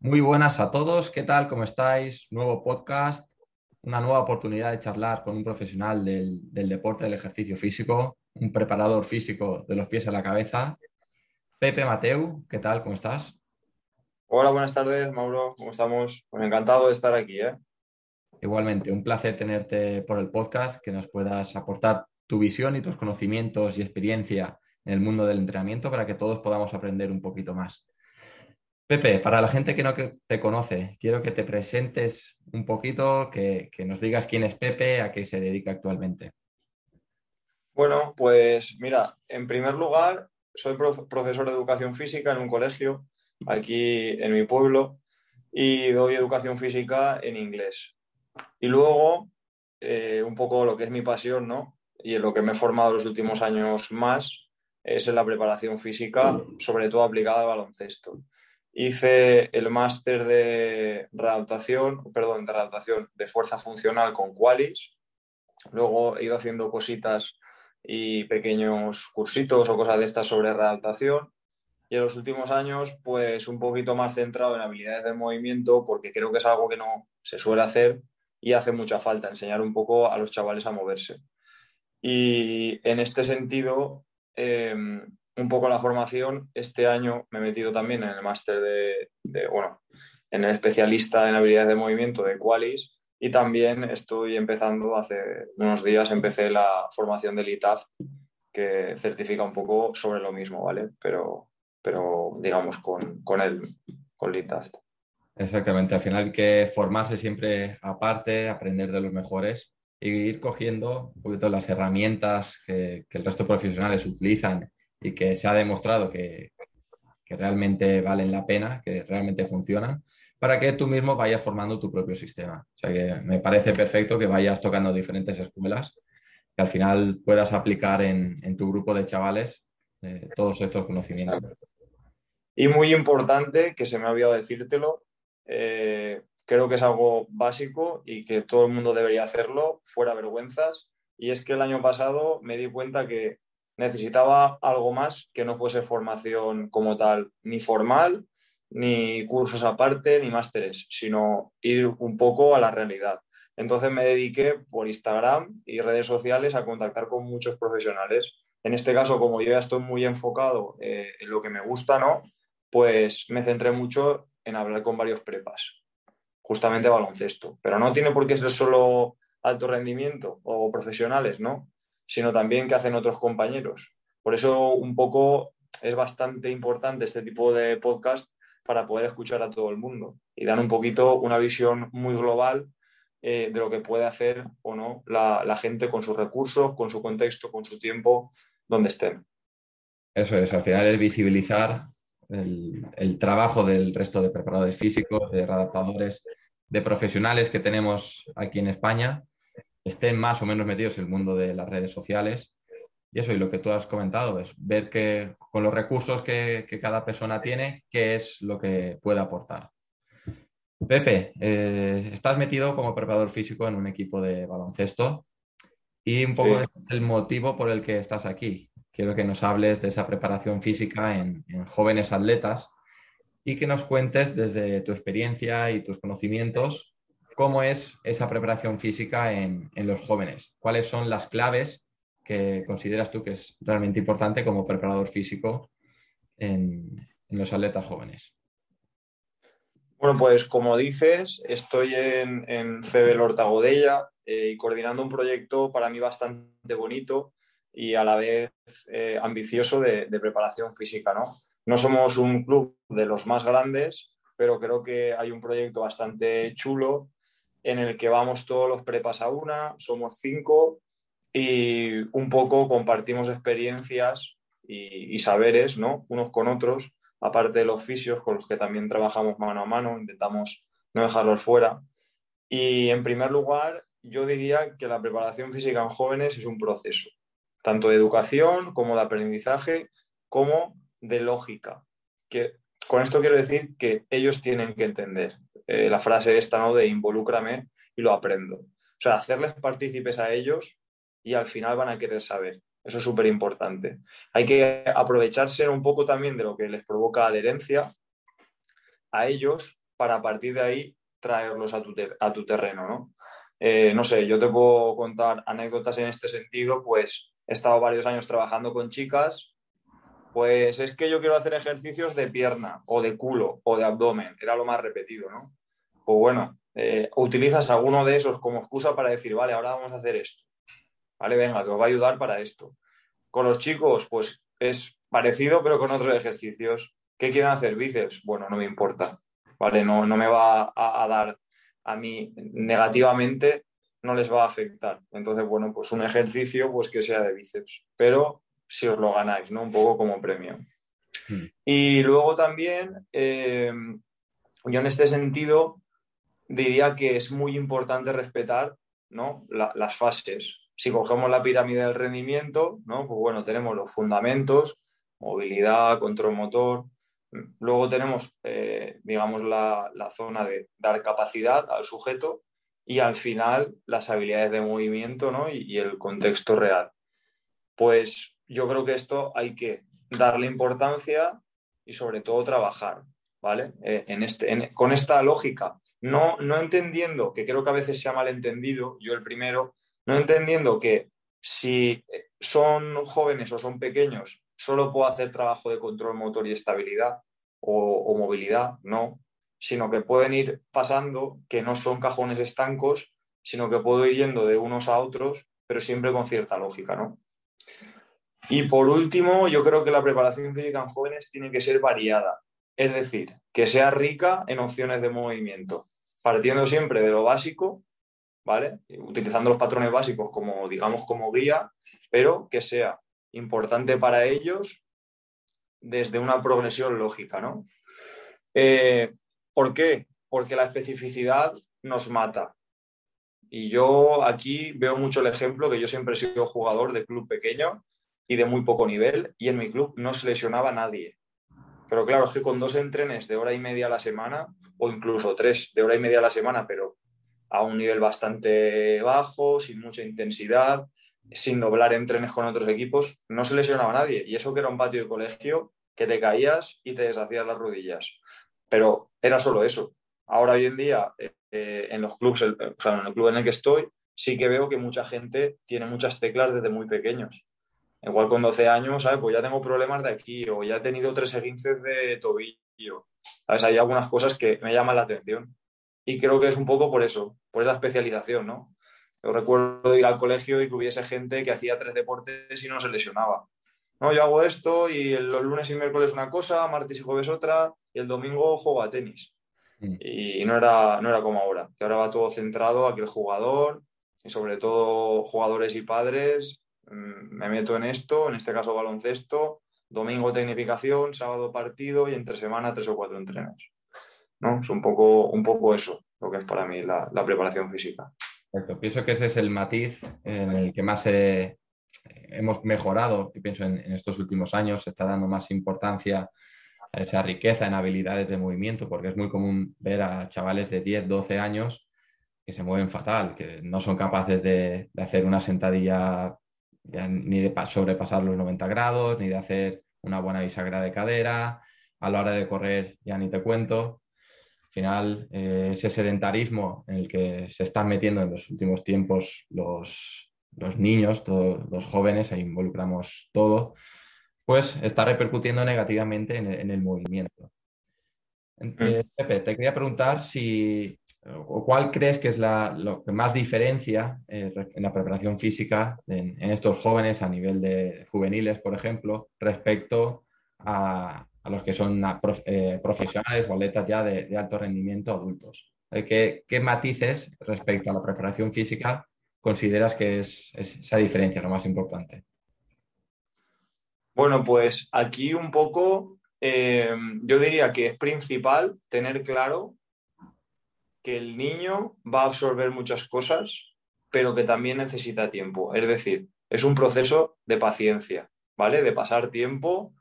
Muy buenas a todos, ¿qué tal? ¿Cómo estáis? Nuevo podcast, una nueva oportunidad de charlar con un profesional del, deporte, del ejercicio físico, un preparador físico de los pies a la cabeza. Pepe Mateu, ¿qué tal? ¿Cómo estás? Hola, buenas tardes, Mauro, ¿cómo estamos? Pues encantado de estar aquí. ¿eh? Igualmente, un placer tenerte por el podcast, que nos puedas aportar tu visión y tus conocimientos y experiencia en el mundo del entrenamiento para que todos podamos aprender un poquito más. Pepe, para la gente que no te conoce, quiero que te presentes un poquito, que, nos digas quién es Pepe, a qué se dedica actualmente. Bueno, pues mira, en primer lugar, soy profesor de educación física en un colegio aquí en mi pueblo y doy educación física en inglés. Y luego, eh, un poco lo que es mi pasión, ¿no? Y en lo que me he formado los últimos años más es en la preparación física, sobre todo aplicada al baloncesto hice el máster de readaptación, perdón, de readaptación de fuerza funcional con Qualis. Luego he ido haciendo cositas y pequeños cursitos o cosas de estas sobre readaptación. Y en los últimos años, pues un poquito más centrado en habilidades de movimiento, porque creo que es algo que no se suele hacer y hace mucha falta enseñar un poco a los chavales a moverse. Y en este sentido, em, un poco la formación. Este año me he metido también en el máster de, bueno, en el especialista en habilidades de movimiento de Qualis y también estoy empezando, hace unos días empecé la formación del ITAF que certifica un poco sobre lo mismo, ¿vale? Pero, pero digamos con, con el con ITAF. Exactamente, al final hay que formarse siempre aparte, aprender de los mejores y ir cogiendo un poquito las herramientas que, que el resto de profesionales utilizan y que se ha demostrado que, realmente valen la pena, que realmente funcionan, para que tú mismo vayas formando tu propio sistema. O sea que me parece perfecto que vayas tocando diferentes escuelas, que al final puedas aplicar en, tu grupo de chavales eh, todos estos conocimientos. Y muy importante, que se me ha olvidado decírtelo, eh, creo que es algo básico y que todo el mundo debería hacerlo, fuera vergüenzas, y es que el año pasado me di cuenta que necesitaba algo más que no fuese formación como tal, ni formal, ni cursos aparte, ni másteres, sino ir un poco a la realidad. Entonces me dediqué por Instagram y redes sociales a contactar con muchos profesionales. En este caso, como yo ya estoy muy enfocado eh, en lo que me gusta, ¿no? Pues me centré mucho en hablar con varios prepas, justamente baloncesto. Pero no tiene por qué ser solo alto rendimiento o profesionales, ¿no? Sino también qué hacen otros compañeros. Por eso un poco es bastante importante este tipo de podcast para poder escuchar a todo el mundo y dar un poquito una visión muy global eh, de lo que puede hacer o no la, gente con sus recursos, con su contexto, con su tiempo, donde estén. Eso es, al final es visibilizar el, el trabajo del resto de preparadores físicos, de adaptadores, de profesionales que tenemos aquí en España estén más o menos metidos en el mundo de las redes sociales. Y eso, y lo que tú has comentado, es ver que con los recursos que, cada persona tiene, qué es lo que puede aportar. Pepe, eh, estás metido como preparador físico en un equipo de baloncesto y un poco es el motivo por el que estás aquí. Quiero que nos hables de esa preparación física en jóvenes atletas y que nos cuentes desde tu experiencia y tus conocimientos cómo es esa preparación física en, los jóvenes. ¿Cuáles son las claves que consideras tú que es realmente importante como preparador físico en, los atletas jóvenes? Bueno, pues como dices, estoy en, en CB Hortagodella eh, y coordinando un proyecto para mí bastante bonito y a la vez eh, ambicioso de, preparación física. no somos un club de los más grandes, pero creo que hay un proyecto bastante chulo en el que vamos todos los prepas a una, somos cinco y un poco compartimos experiencias y, saberes, ¿no? Unos con otros aparte de los fisios con los que también trabajamos mano a mano, intentamos no dejarlos fuera. Y en primer lugar, yo diría que la preparación física en jóvenes es un proceso, tanto de educación como de aprendizaje, como de lógica. Que, con esto quiero decir que ellos tienen que entender eh, la frase esta, ¿no? De involúcrame y lo aprendo. O sea, hacerles partícipes a ellos y al final van a querer saber. Eso es súper importante. Hay que aprovecharse un poco también de lo que les provoca adherencia a ellos para a partir de ahí traerlos a tu, terreno, ¿no? Eh, no sé, yo te puedo contar anécdotas en este sentido, pues he estado varios años trabajando con chicas, pues es que yo quiero hacer ejercicios de pierna o de culo o de abdomen, era lo más repetido, ¿no? Pues bueno, eh, utilizas alguno de esos como excusa para decir, vale, ahora vamos a hacer esto, vale, venga, que os va a ayudar para esto. Con los chicos, pues es parecido, pero con otros ejercicios. ¿Qué quieren hacer? Bíceps. Bueno, no me importa, ¿vale? No, no me va a dar a mí negativamente no les va a afectar. Entonces, bueno, pues un ejercicio pues que sea de bíceps, pero si os lo ganáis, ¿no? Un poco como premio. Hmm. Y luego también, eh, yo en este sentido diría que es muy importante respetar ¿no? las fases. Si cogemos la pirámide del rendimiento, ¿no? pues bueno, tenemos los fundamentos, movilidad, control motor, Luego tenemos, eh, digamos, la, zona de dar capacidad al sujeto y al final las habilidades de movimiento ¿no? y, el contexto real. Pues yo creo que esto hay que darle importancia y sobre todo trabajar, ¿vale? Eh, en este, con esta lógica, no, no entendiendo, que creo que a veces se ha malentendido, yo el primero, no entendiendo que si son jóvenes o son pequeños solo puedo hacer trabajo de control motor y estabilidad o, movilidad, no, sino que pueden ir pasando, que no son cajones estancos, sino que puedo ir yendo de unos a otros, pero siempre con cierta lógica, ¿no? Y por último, yo creo que la preparación física en jóvenes tiene que ser variada, es decir, que sea rica en opciones de movimiento, partiendo siempre de lo básico, ¿vale? Utilizando los patrones básicos como, digamos, como guía, pero que sea importante para ellos desde una progresión lógica, ¿no? Eh, ¿Por qué? Porque la especificidad nos mata. Y yo aquí veo mucho el ejemplo que yo siempre he sido jugador de club pequeño y de muy poco nivel y en mi club no se lesionaba nadie. Pero claro, es que con dos entrenes de hora y media a la semana o incluso tres de hora y media a la semana, pero a un nivel bastante bajo, sin mucha intensidad, sin doblar entrenes con otros equipos, no se lesionaba a nadie. Y eso que era un patio de colegio que te caías y te deshacías las rodillas. Pero era solo eso. Ahora, hoy en día, eh, en los clubes, o sea, en el club en el que estoy, sí que veo que mucha gente tiene muchas teclas desde muy pequeños. Igual con 12 años, ¿sabes? Pues ya tengo problemas de aquí o ya he tenido tres esguinces de tobillo. ¿Sabes? Hay algunas cosas que me llaman la atención. Y creo que es un poco por eso, por esa especialización, ¿no? Yo recuerdo ir al colegio y que hubiese gente que hacía tres deportes y no se lesionaba. No, yo hago esto y los lunes y miércoles una cosa, martes y jueves otra, y el domingo juego a tenis. Mm. Y no era, no era como ahora, que ahora va todo centrado a que el jugador, y sobre todo jugadores y padres, me meto en esto, en este caso baloncesto, domingo tecnificación, sábado partido y entre semana tres o cuatro entrenos. ¿no? Es un poco, un poco eso lo que es para mí la preparación física. Perfecto. Pienso que ese es el matiz en el que más hemos mejorado, y pienso en, estos últimos años, se está dando más importancia a esa riqueza en habilidades de movimiento, porque es muy común ver a chavales de 10, 12 años que se mueven fatal, que no son capaces de, hacer una sentadilla ni de sobrepasar los 90 grados, ni de hacer una buena bisagra de cadera, a la hora de correr ya ni te cuento final, eh, ese sedentarismo en el que se están metiendo en los últimos tiempos los, niños, todos los jóvenes, ahí involucramos todo, pues está repercutiendo negativamente en, el movimiento. Eh, mm. Pepe, te quería preguntar si, o cuál crees que es lo que más diferencia eh, en la preparación física en, estos jóvenes a nivel de juveniles, por ejemplo, respecto a, a los que son eh, profesionales o atletas ya de, alto rendimiento adultos. ¿Qué, ¿Qué, matices respecto a la preparación física consideras que es, esa diferencia lo más importante? Bueno, pues aquí un poco eh, yo diría que es principal tener claro que el niño va a absorber muchas cosas, pero que también necesita tiempo. Es decir, es un proceso de paciencia, ¿vale? De pasar tiempo,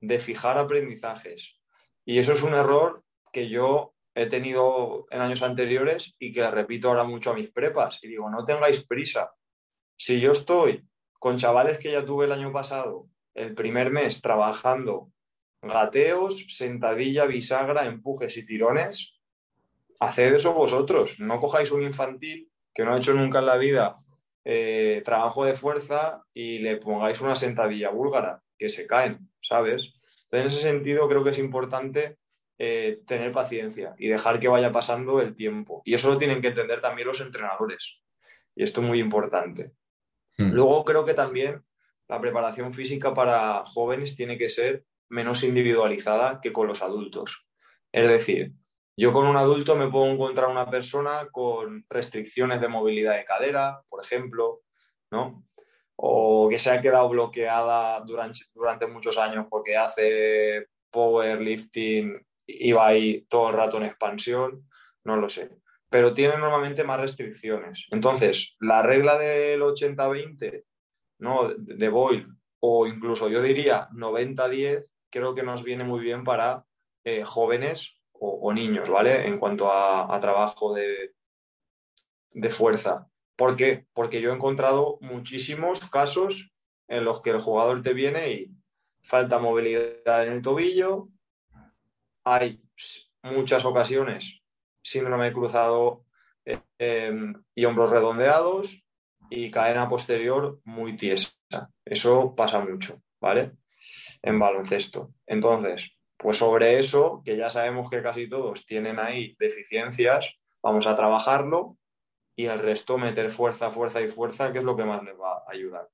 de fijar aprendizajes. Y eso es un error que yo he tenido en años anteriores y que repito ahora mucho a mis prepas. Y digo, no tengáis prisa. Si yo estoy con chavales que ya tuve el año pasado, el primer mes trabajando gateos, sentadilla, bisagra, empujes y tirones, haced eso vosotros. No cojáis un infantil que no ha hecho nunca en la vida eh, trabajo de fuerza y le pongáis una sentadilla búlgara, que se caen, ¿sabes? Entonces, en ese sentido, creo que es importante eh, tener paciencia y dejar que vaya pasando el tiempo. Y eso lo tienen que entender también los entrenadores. Y esto es muy importante. Hmm. Luego, creo que también la preparación física para jóvenes tiene que ser menos individualizada que con los adultos. Es decir, yo con un adulto me puedo encontrar una persona con restricciones de movilidad de cadera, por ejemplo, ¿no? O que se ha quedado bloqueada durante, durante muchos años porque hace powerlifting y va ahí todo el rato en expansión, no lo sé. Pero tiene normalmente más restricciones. Entonces, la regla del 80-20, ¿no? De Boyle, o incluso yo diría 90-10, creo que nos viene muy bien para eh, jóvenes o, niños, ¿vale? En cuanto a, trabajo de, de fuerza. ¿Por qué? Porque yo he encontrado muchísimos casos en los que el jugador te viene y falta movilidad en el tobillo, hay muchas ocasiones síndrome cruzado eh, em, y hombros redondeados y cadena posterior muy tiesa. Eso pasa mucho, ¿vale? En baloncesto. Entonces, pues sobre eso, que ya sabemos que casi todos tienen ahí deficiencias, vamos a trabajarlo y el resto meter fuerza, fuerza y fuerza, que es lo que más les va a ayudar.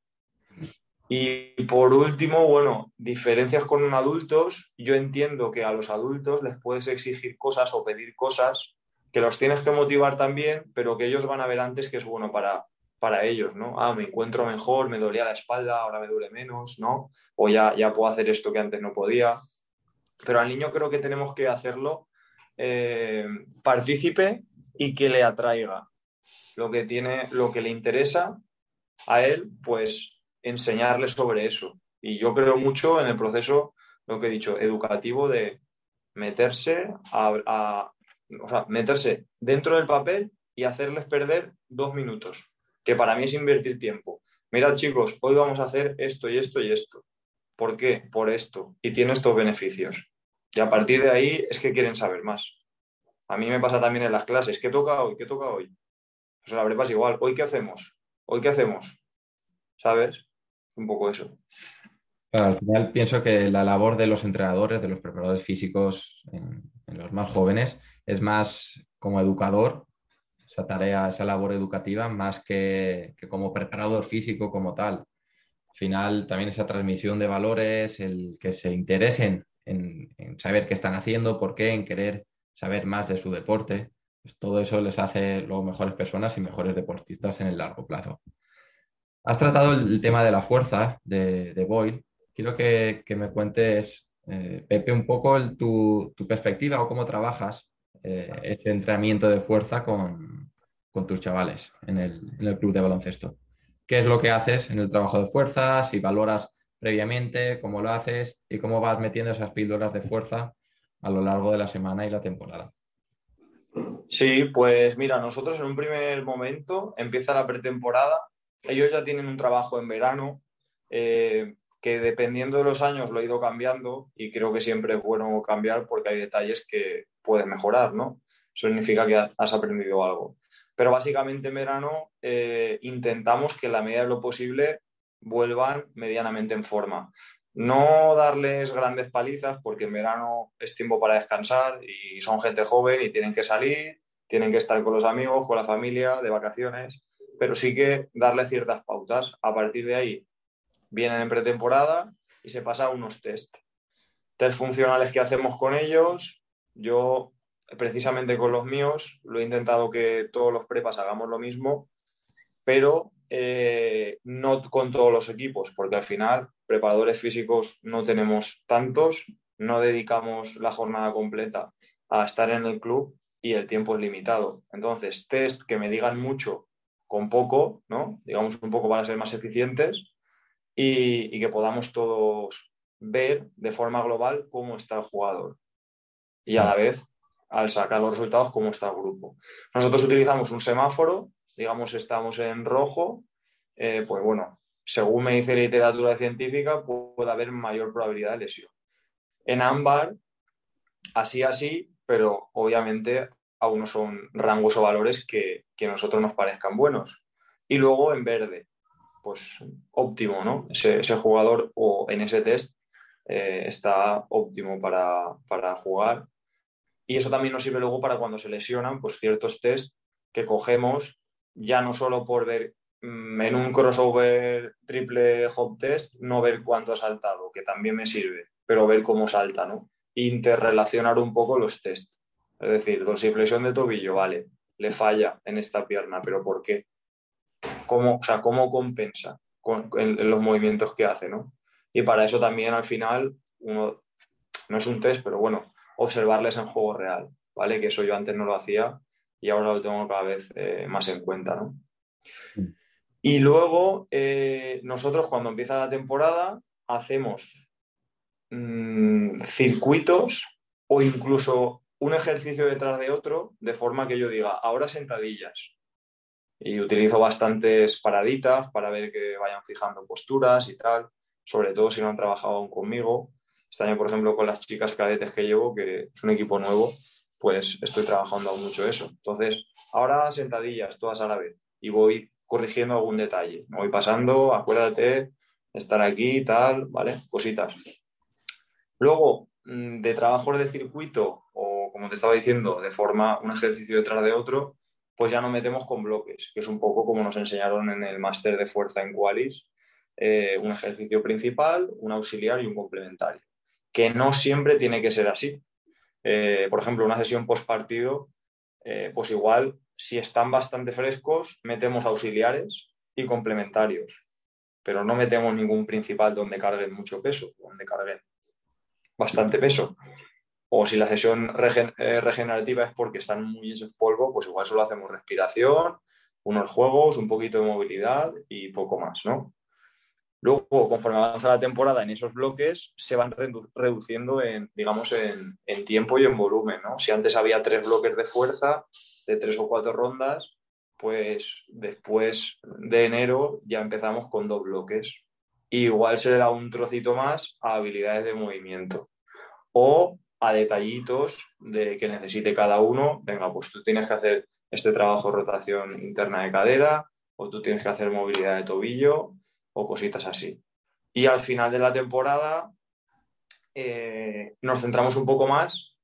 Y por último, bueno, diferencias con adultos. Yo entiendo que a los adultos les puedes exigir cosas o pedir cosas que los tienes que motivar también, pero que ellos van a ver antes que es bueno para, para ellos, ¿no? Ah, me encuentro mejor, me dolía la espalda, ahora me duele menos, ¿no? O ya, ya puedo hacer esto que antes no podía. Pero al niño creo que tenemos que hacerlo eh, partícipe y que le atraiga lo que tiene, lo que le interesa a él, pues enseñarle sobre eso. Y yo creo mucho en el proceso, lo que he dicho, educativo de meterse a, meterse dentro del papel y hacerles perder dos minutos, que para mí es invertir tiempo. Mirad chicos, hoy vamos a hacer esto y esto y esto. ¿Por qué? Por esto. Y tiene estos beneficios. Y a partir de ahí es que quieren saber más. A mí me pasa también en las clases. ¿Qué toca hoy? ¿Qué toca hoy? Pues la prepa igual. ¿Hoy qué hacemos? ¿Hoy qué hacemos? ¿Sabes? Un poco eso. al final pienso que la labor de los entrenadores, de los preparadores físicos en, los más jóvenes, es más como educador, esa tarea, esa labor educativa, más que como preparador físico como tal final también esa transmisión de valores, el que se interesen en, saber qué están haciendo, por qué, en querer saber más de su deporte, pues todo eso les hace luego mejores personas y mejores deportistas en el largo plazo. Has tratado el, tema de la fuerza de, de Boyle. Quiero que, me cuentes, eh, Pepe, un poco tu, perspectiva o cómo trabajas eh, este entrenamiento de fuerza con, tus chavales en el club de baloncesto qué es lo que haces en el trabajo de fuerza, si valoras previamente, cómo lo haces y cómo vas metiendo esas píldoras de fuerza a lo largo de la semana y la temporada. Sí, pues mira, nosotros en un primer momento empieza la pretemporada, ellos ya tienen un trabajo en verano eh, que dependiendo de los años lo he ido cambiando y creo que siempre es bueno cambiar porque hay detalles que puedes mejorar, ¿no? Eso significa que has aprendido algo. Pero básicamente en verano eh, intentamos que en la medida de lo posible vuelvan medianamente en forma. No darles grandes palizas porque en verano es tiempo para descansar y son gente joven y tienen que salir, tienen que estar con los amigos, con la familia, de vacaciones, pero sí que darle ciertas pautas. A partir de ahí vienen en pretemporada y se pasa unos test. Test funcionales que hacemos con ellos. Yo precisamente con los míos, lo he intentado que todos los prepas hagamos lo mismo, pero eh, no con todos los equipos, porque al final preparadores físicos no tenemos tantos no dedicamos la jornada completa a estar en el club y el tiempo es limitado. Entonces, test que me digan mucho con poco, ¿no? Digamos un poco para ser más eficientes y, que podamos todos ver de forma global cómo está el jugador. Y a la vez, al sacar los resultados, cómo está el grupo. Nosotros utilizamos un semáforo, digamos, estamos en rojo, eh, pues bueno, según me dice literatura científica, puede haber mayor probabilidad de lesión. En ámbar, así, así, pero obviamente aún no son rangos o valores que, que a nosotros nos parezcan buenos. Y luego en verde, pues óptimo, ¿no? Ese, jugador o en ese test eh, está óptimo para, para, jugar. Y eso también nos sirve luego para cuando se lesionan, pues ciertos test que cogemos ya no solo por ver mm, en un crossover triple hop test, no ver cuánto ha saltado, que también me sirve, pero ver cómo salta, ¿no? Interrelacionar un poco los test. Es decir, dorsiflexión de tobillo, vale, le falla en esta pierna, pero ¿por qué? ¿Cómo, o sea, cómo compensa con, en, los movimientos que hace, ¿no? Y para eso también al final, uno, no es un test, pero bueno, observarles en juego real, ¿vale? Que eso yo antes no lo hacía y ahora lo tengo cada vez eh, más en cuenta, ¿no? Y luego, eh, nosotros cuando empieza la temporada, hacemos mm, circuitos o incluso un ejercicio detrás de otro, de forma que yo diga, ahora sentadillas. Y utilizo bastantes paraditas para ver que vayan fijando posturas y tal, sobre todo si no han trabajado aún conmigo. Este año, por ejemplo, con las chicas cadetes que llevo, que es un equipo nuevo, pues estoy trabajando aún mucho eso. Entonces, ahora sentadillas todas a la vez y voy corrigiendo algún detalle. Me voy pasando, acuérdate, estar aquí, tal, ¿vale? Cositas. Luego, mm, de trabajos de circuito o, como te estaba diciendo, de forma un ejercicio detrás de otro, pues ya nos metemos con bloques, que es un poco como nos enseñaron en el máster de fuerza en Qualis, eh, un ejercicio principal, un auxiliar y un complementario, que no siempre tiene que ser así. Eh, por ejemplo, una sesión post partido, eh, pues igual, si están bastante frescos, metemos auxiliares y complementarios, pero no metemos ningún principal donde carguen mucho peso, donde carguen bastante peso. O si la sesión eh, regenerativa es porque están muy en polvo, pues igual solo hacemos respiración, unos juegos, un poquito de movilidad y poco más, ¿no? Luego, conforme avanza la temporada en esos bloques, se van reduciendo en, digamos, en, tiempo y en volumen. Si antes había tres bloques de fuerza, de tres o cuatro rondas, pues después de enero ya empezamos con dos bloques. igual se le da un trocito más a habilidades de movimiento. O a detallitos de que necesite cada uno. Venga, pues tú tienes que hacer este trabajo rotación interna de cadera o tú tienes que hacer movilidad de tobillo o cositas así. Y al final de la temporada eh, nos centramos un poco más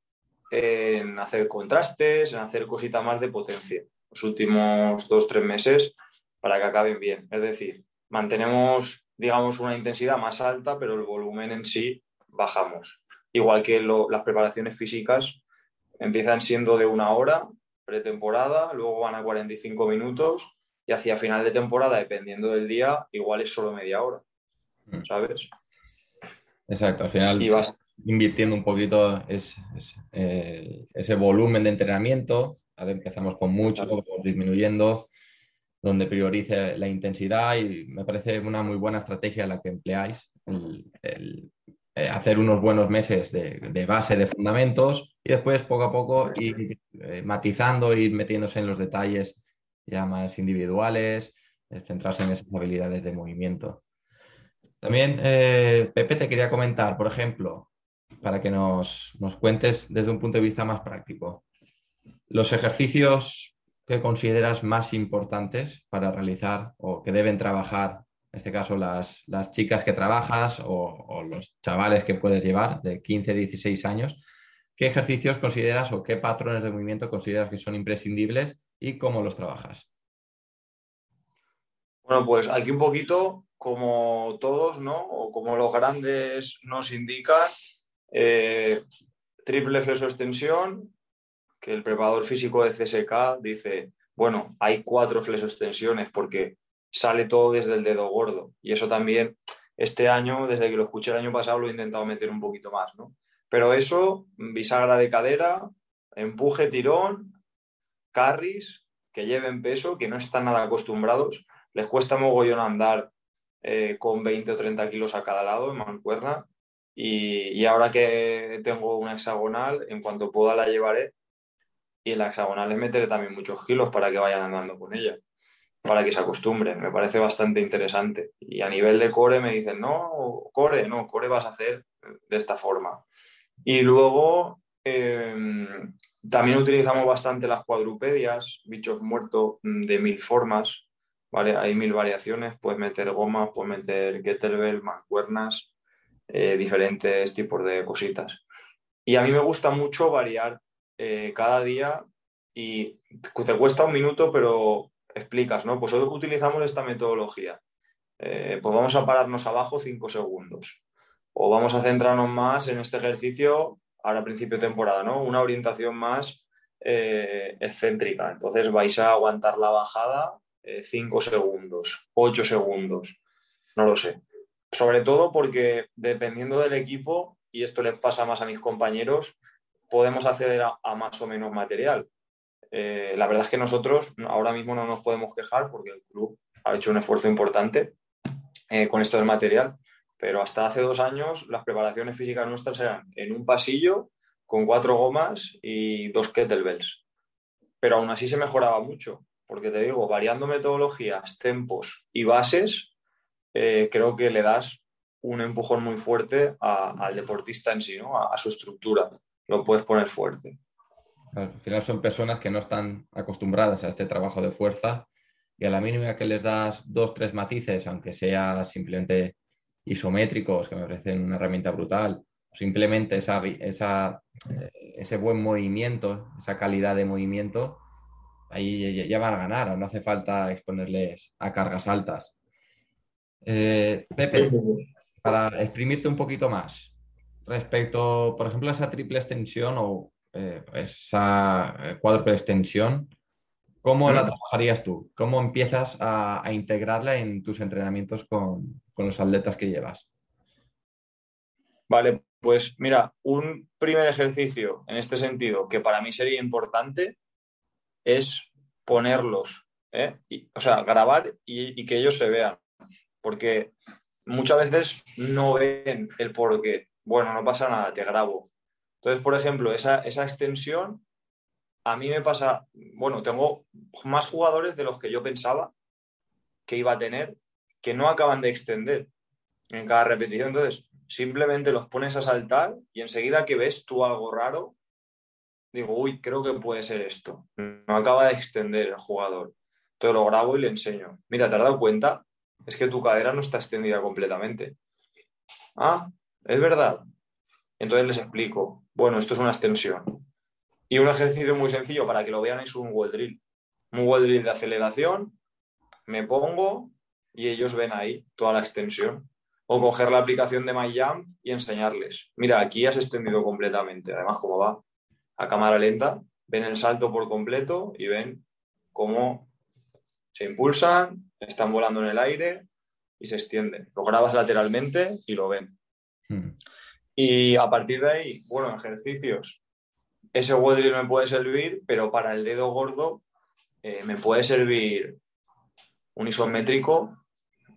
en hacer contrastes, en hacer cositas más de potencia los últimos dos, tres meses para que acaben bien. Es decir, mantenemos, digamos, una intensidad más alta, pero el volumen en sí bajamos igual que las preparaciones físicas empiezan siendo de una hora pretemporada, luego van a 45 minutos y hacia final de temporada, dependiendo del día, igual es solo media hora, mm. ¿sabes? Exacto, al final y vas invirtiendo un poquito eh, ese volumen de entrenamiento, ahora empezamos con mucho, vamos disminuyendo, donde priorice la intensidad y me parece una muy buena estrategia la que empleáis, el eh, hacer unos buenos meses de, base de fundamentos y después poco a poco ir eh, matizando, ir metiéndose en los detalles ya más individuales, eh, centrarse en esas habilidades de movimiento. También, Pepe, te quería comentar, por ejemplo, para que nos, nos cuentes desde un punto de vista más práctico, los ejercicios que consideras más importantes para realizar o que deben trabajar en este caso las, chicas que trabajas o, los chavales que puedes llevar de 15, 16 años, ¿qué ejercicios consideras o qué patrones de movimiento consideras que son imprescindibles y cómo los trabajas? Bueno, pues aquí un poquito, como todos, ¿no? O como los grandes nos indican, eh, triple fleso extensión, que el preparador físico de CSK dice, bueno, hay cuatro fleso extensiones porque sale todo desde el dedo gordo. Y eso también, este año, desde que lo escuché el año pasado, lo he intentado meter un poquito más, ¿no? Pero eso, bisagra de cadera, empuje, tirón, carries, que lleven peso, que no están nada acostumbrados, les cuesta mogollón andar eh, con 20 o 30 kilos a cada lado en mancuerna. Y, ahora que tengo una hexagonal, en cuanto pueda la llevaré. Y en la hexagonal les meteré también muchos kilos para que vayan andando con ella, para que se acostumbren. Me parece bastante interesante. Y a nivel de core me dicen, no, core, no, core vas a hacer de esta forma. Y luego em, también utilizamos bastante las cuadrupedias, bichos muertos de mil formas, ¿vale? Hay mil variaciones, puedes meter gomas, puedes meter kettlebell, mancuernas, eh, diferentes tipos de cositas. Y a mí me gusta mucho variar eh, cada día y te cuesta un minuto, pero explicas, ¿no? Pues hoy utilizamos esta metodología. Eh, pues vamos a pararnos abajo cinco segundos. O vamos a centrarnos más en este ejercicio ahora principio de temporada, ¿no? Una orientación más excéntrica. Entonces vais a aguantar la bajada 5 eh, segundos, 8 segundos, no lo sé. Sobre todo porque dependiendo del equipo, y esto les pasa más a mis compañeros, podemos acceder a, más o menos material. Eh, la verdad es que nosotros ahora mismo no nos podemos quejar porque el club ha hecho un esfuerzo importante eh, con esto del material, pero hasta hace dos años las preparaciones físicas nuestras eran en un pasillo con cuatro gomas y dos kettlebells. Pero aún así se mejoraba mucho porque te digo, variando metodologías, tempos y bases, eh, creo que le das un empujón muy fuerte al deportista en sí, ¿no? a, su estructura. Lo puedes poner fuerte. Al final son personas que no están acostumbradas a este trabajo de fuerza y a la mínima que les das dos, tres matices, aunque sea simplemente isométricos, que me parecen una herramienta brutal, simplemente esa, esa, eh, ese buen movimiento, esa calidad de movimiento, ahí ya van a ganar, no hace falta exponerles a cargas altas. Eh, Pepe, para exprimirte un poquito más, respecto, por ejemplo, a esa triple extensión o eh, esa cuádruple extensión, ¿cómo la trabajarías tú? ¿Cómo empiezas a, integrarla en tus entrenamientos con, con los atletas que llevas? Vale, pues mira, un primer ejercicio en este sentido que para mí sería importante es ponerlos, ¿eh? o sea, grabar y, que ellos se vean, porque muchas veces no ven el por qué. Bueno, no pasa nada, te grabo. Entonces, por ejemplo, esa, esa extensión, a mí me pasa, bueno, tengo más jugadores de los que yo pensaba que iba a tener, que no acaban de extender en cada repetición. Entonces, simplemente los pones a saltar y enseguida que ves tú algo raro, digo, uy, creo que puede ser esto. No acaba de extender el jugador. Entonces lo grabo y le enseño. Mira, ¿te has dado cuenta? Es que tu cadera no está extendida completamente. Ah, es verdad. Entonces les explico. Bueno, esto es una extensión. Y un ejercicio muy sencillo para que lo vean es un wall drill. Un wall drill de aceleración. Me pongo y ellos ven ahí toda la extensión. O coger la aplicación de MyJump y enseñarles. Mira, aquí has extendido completamente. Además, ¿cómo va? a cámara lenta, ven el salto por completo y ven cómo se impulsan, están volando en el aire y se extienden. Lo grabas lateralmente y lo ven. Hmm. Y a partir de ahí, bueno, ejercicios. Ese drill me puede servir, pero para el dedo gordo eh, me puede servir un isométrico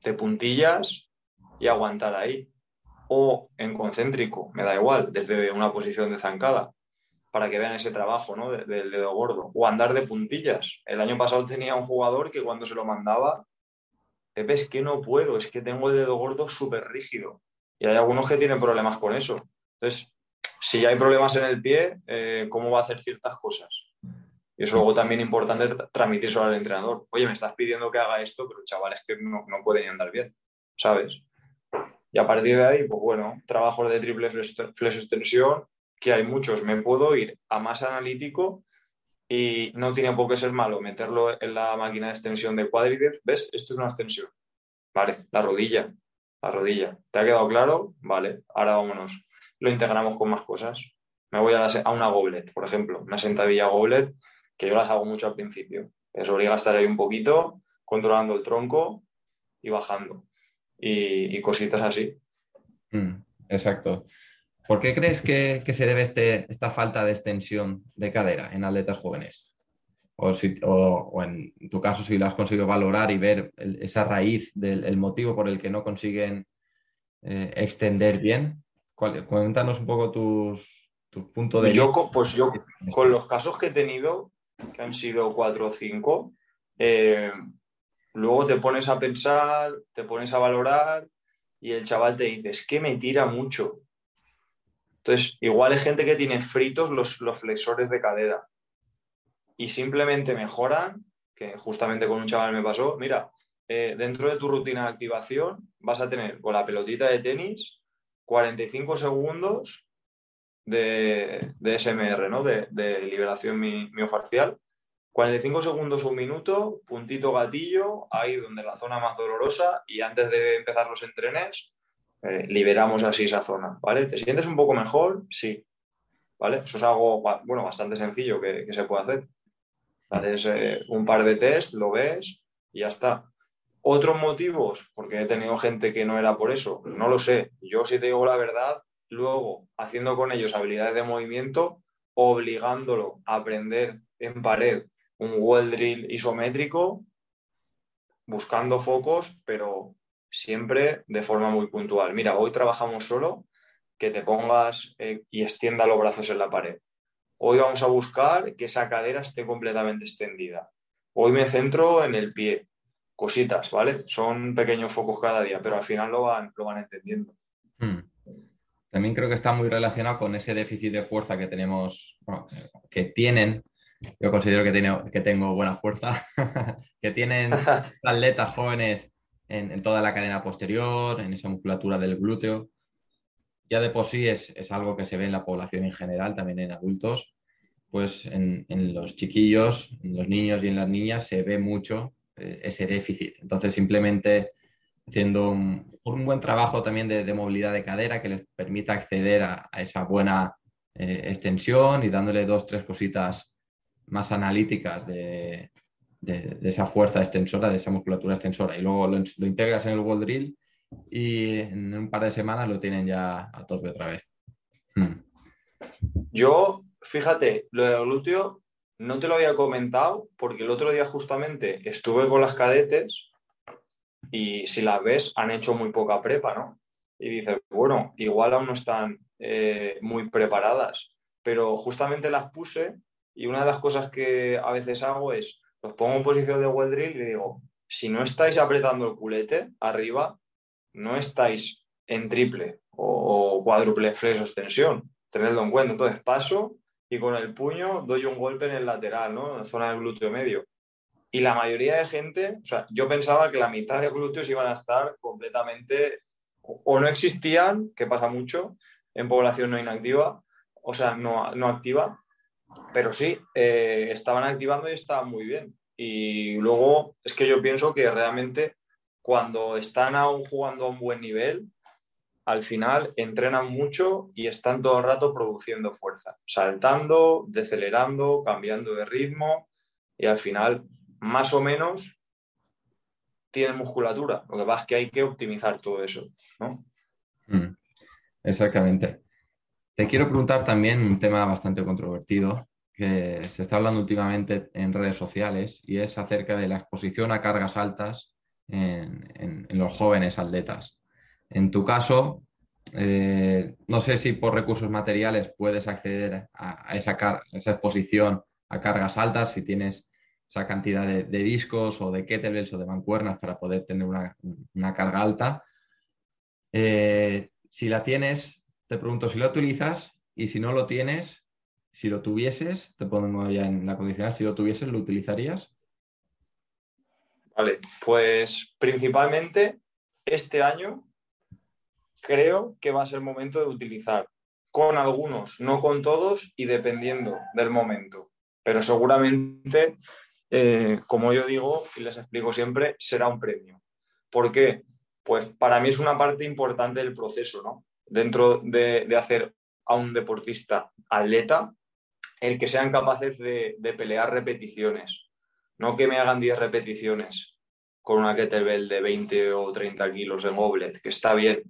de puntillas y aguantar ahí. O en concéntrico, me da igual, desde una posición de zancada para que vean ese trabajo ¿no? del dedo gordo. O andar de puntillas. El año pasado tenía un jugador que cuando se lo mandaba, es que no puedo, es que tengo el dedo gordo súper rígido. Y hay algunos que tienen problemas con eso. Entonces, si hay problemas en el pie, eh, ¿cómo va a hacer ciertas cosas? Y es luego también importante transmitírselo al entrenador. Oye, me estás pidiendo que haga esto, pero chavales que no, no pueden andar bien, ¿sabes? Y a partir de ahí, pues bueno, trabajos de triple flex extensión, que hay muchos, me puedo ir a más analítico y no tiene por qué ser malo meterlo en la máquina de extensión de cuádriceps. ¿Ves? Esto es una extensión. Vale, la rodilla, la rodilla. ¿Te ha quedado claro? Vale, ahora vámonos. Lo integramos con más cosas. Me voy a, una goblet, por ejemplo, una sentadilla goblet, que yo las hago mucho al principio. Es obliga a estar ahí un poquito, controlando el tronco y bajando. Y, cositas así. Mm, exacto. ¿Por qué crees que, se debe este, esta falta de extensión de cadera en atletas jóvenes? O, en tu caso, si lo has conseguido valorar y ver esa raíz del motivo por el que no consiguen eh, extender bien. Cuéntanos un poco tus, puntos de yo, Pues yo, con los casos que he tenido, que han sido cuatro o cinco, eh, luego te pones a pensar, te pones a valorar y el chaval te dice, es que me tira mucho. Entonces, igual hay gente que tiene fritos los, los flexores de cadera y simplemente mejoran, que justamente con un chaval me pasó, mira, eh, dentro de tu rutina de activación vas a tener con la pelotita de tenis 45 segundos de, SMR, ¿no? de, liberación miofacial. 45 segundos, un minuto, puntito gatillo, ahí donde la zona más dolorosa y antes de empezar los entrenes, eh, liberamos así esa zona, ¿vale? ¿Te sientes un poco mejor? Sí, ¿vale? Eso es algo, bueno, bastante sencillo que, se puede hacer. Haces eh, un par de test, lo ves y ya está. Otros motivos, porque he tenido gente que no era por eso, no lo sé. Yo si te digo la verdad, luego haciendo con ellos habilidades de movimiento, obligándolo a aprender en pared un wall drill isométrico, buscando focos, pero siempre de forma muy puntual. Mira, hoy trabajamos solo que te pongas eh, y extienda los brazos en la pared. Hoy vamos a buscar que esa cadera esté completamente extendida. Hoy me centro en el pie. Cositas, ¿vale? Son pequeños focos cada día, pero al final lo van, lo van entendiendo. Hmm. También creo que está muy relacionado con ese déficit de fuerza que tenemos, que tienen, yo considero que, que tengo buena fuerza, que tienen atletas jóvenes en, toda la cadena posterior, en esa musculatura del glúteo. Ya de por sí es, algo que se ve en la población en general, también en adultos, pues en, los chiquillos, en los niños y en las niñas se ve mucho ese déficit. Entonces, simplemente haciendo un, buen trabajo también de, movilidad de cadera que les permita acceder a, esa buena eh, extensión y dándole dos, tres cositas más analíticas de, esa fuerza extensora, de esa musculatura extensora. Y luego lo, integras en el wall drill y en un par de semanas lo tienen ya a tope otra vez. Hmm. Yo, fíjate, lo del glúteo no te lo había comentado porque el otro día justamente estuve con las cadetes y si las ves han hecho muy poca prepa, ¿no? Y dices, bueno, igual aún no están eh, muy preparadas, pero justamente las puse y una de las cosas que a veces hago es, los pongo en posición de wall drill y digo, si no estáis apretando el culete arriba, no estáis en triple o, cuádruple flexo extensión. Tenedlo en cuenta. Entonces paso y con el puño doy un golpe en el lateral, ¿no? En la zona del glúteo medio. Y la mayoría de gente, o sea, yo pensaba que la mitad de glúteos iban a estar completamente o no existían, que pasa mucho en población no inactiva, o sea, no, no activa, pero sí, eh, estaban activando y estaban muy bien. Y luego es que yo pienso que realmente cuando están aún jugando a un buen nivel, al final entrenan mucho y están todo el rato produciendo fuerza, saltando, decelerando, cambiando de ritmo y al final, más o menos, tienen musculatura. Lo que pasa es que hay que optimizar todo eso, ¿no? Mm, exactamente. Te quiero preguntar también un tema bastante controvertido que se está hablando últimamente en redes sociales y es acerca de la exposición a cargas altas en, los jóvenes atletas. En tu caso, eh, no sé si por recursos materiales puedes acceder a, esa, exposición a cargas altas, si tienes esa cantidad de, discos o de kettlebells o de mancuernas para poder tener una, carga alta. Eh, si la tienes, te pregunto si lo utilizas y si no lo tienes, si lo tuvieses, te pongo ya en la condicional, si lo tuvieses, ¿lo utilizarías? Vale, pues principalmente este año creo que va a ser momento de utilizar con algunos, no con todos y dependiendo del momento. Pero seguramente, eh, como yo digo y les explico siempre, será un premio. ¿Por qué? Pues para mí es una parte importante del proceso, ¿no? dentro de, hacer a un deportista atleta, el que sean capaces de, pelear repeticiones, no que me hagan 10 repeticiones con una kettlebell de 20 o 30 kilos en goblet, que está bien,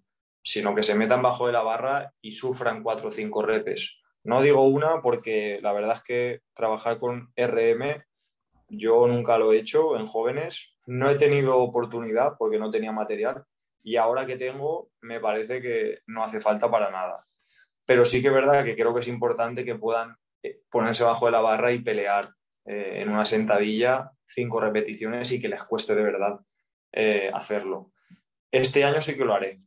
sino que se metan bajo de la barra y sufran cuatro o cinco repes. No digo una porque la verdad es que trabajar con RM yo nunca lo he hecho en jóvenes, no he tenido oportunidad porque no tenía material y ahora que tengo me parece que no hace falta para nada. Pero sí que es verdad que creo que es importante que puedan eh, ponerse bajo de la barra y pelear eh, en una sentadilla cinco repeticiones y que les cueste de verdad eh, hacerlo. Este año sí que lo haré,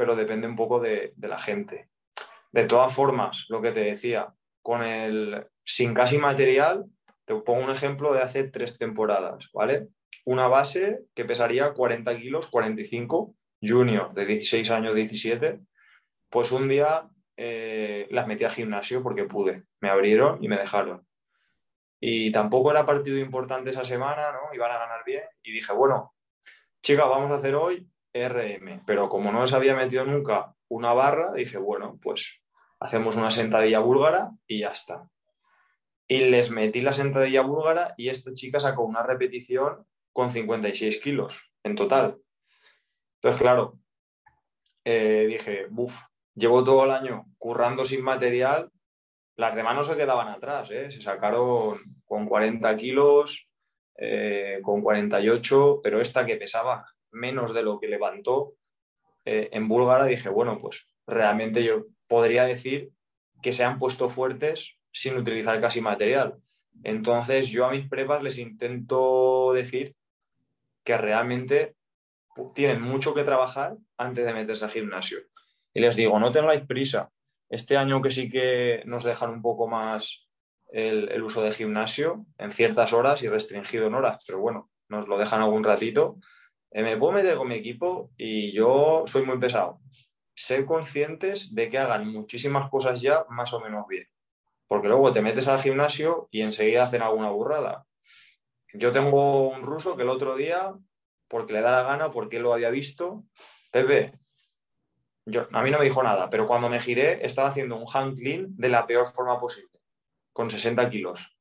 pero depende un poco de, la gente. De todas formas, lo que te decía, con el sin casi material, te pongo un ejemplo de hace tres temporadas, ¿vale? Una base que pesaría 40 kilos, 45, junior de 16 años, 17, pues un día eh, las metí al gimnasio porque pude. Me abrieron y me dejaron. Y tampoco era partido importante esa semana, ¿no? Iban a ganar bien. Y dije, bueno, chicas, vamos a hacer hoy RM. Pero como no les había metido nunca una barra, dije, bueno, pues hacemos una sentadilla búlgara y ya está y les metí la sentadilla búlgara y esta chica sacó una repetición con 56 kilos en total. Entonces, claro, eh, dije, buf, llevo todo el año currando sin material, las demás no se quedaban atrás, ¿eh? se sacaron con 40 kilos, eh, con 48, pero esta que pesaba menos de lo que levantó en búlgara, dije, bueno, pues realmente yo podría decir que se han puesto fuertes sin utilizar casi material. Entonces yo a mis prepas les intento decir que realmente tienen mucho que trabajar antes de meterse al gimnasio. Y les digo, no tengáis prisa. Este año que sí que nos dejan un poco más el, uso de gimnasio en ciertas horas y restringido en horas, pero bueno, nos lo dejan algún ratito. Eh, me puedo meter con mi equipo y yo soy muy pesado. Ser conscientes de que hagan muchísimas cosas ya más o menos bien porque luego te metes al gimnasio y enseguida hacen alguna burrada. Yo tengo un ruso que el otro día, porque le da la gana, porque lo había visto, Pepe, yo, a mí no me dijo nada, pero cuando me giré estaba haciendo un hand clean de la peor forma posible, con 60 kilos.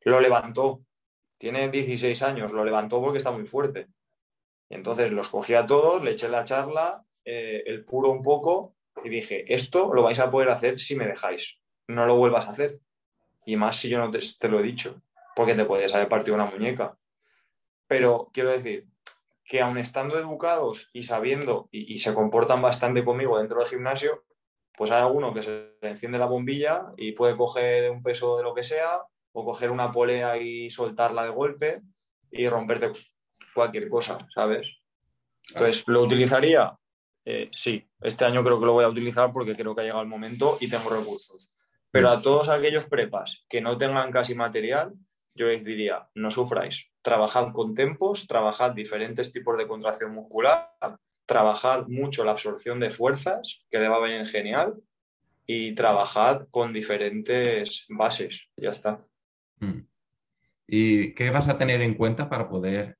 Lo levantó, tiene 16 años, lo levantó porque está muy fuerte. Y entonces los cogí a todos, le eché la charla, eh, el puro un poco, y dije, esto lo vais a poder hacer si me dejáis no lo vuelvas a hacer. Y más si yo no te, lo he dicho, porque te puedes haber partido una muñeca. Pero quiero decir que aun estando educados y sabiendo y, se comportan bastante conmigo dentro del gimnasio, pues hay alguno que se enciende la bombilla y puede coger un peso de lo que sea o coger una polea y soltarla de golpe y romperte cualquier cosa, ¿sabes? Entonces, ¿lo utilizaría? Eh, sí, este año creo que lo voy a utilizar porque creo que ha llegado el momento y tengo recursos. Pero a todos aquellos prepas que no tengan casi material, yo les diría, no sufráis, trabajad con tempos, trabajad diferentes tipos de contracción muscular, trabajad mucho la absorción de fuerzas, que le va a venir genial, y trabajad con diferentes bases, ya está. Mm. ¿Y qué vas a tener en cuenta para poder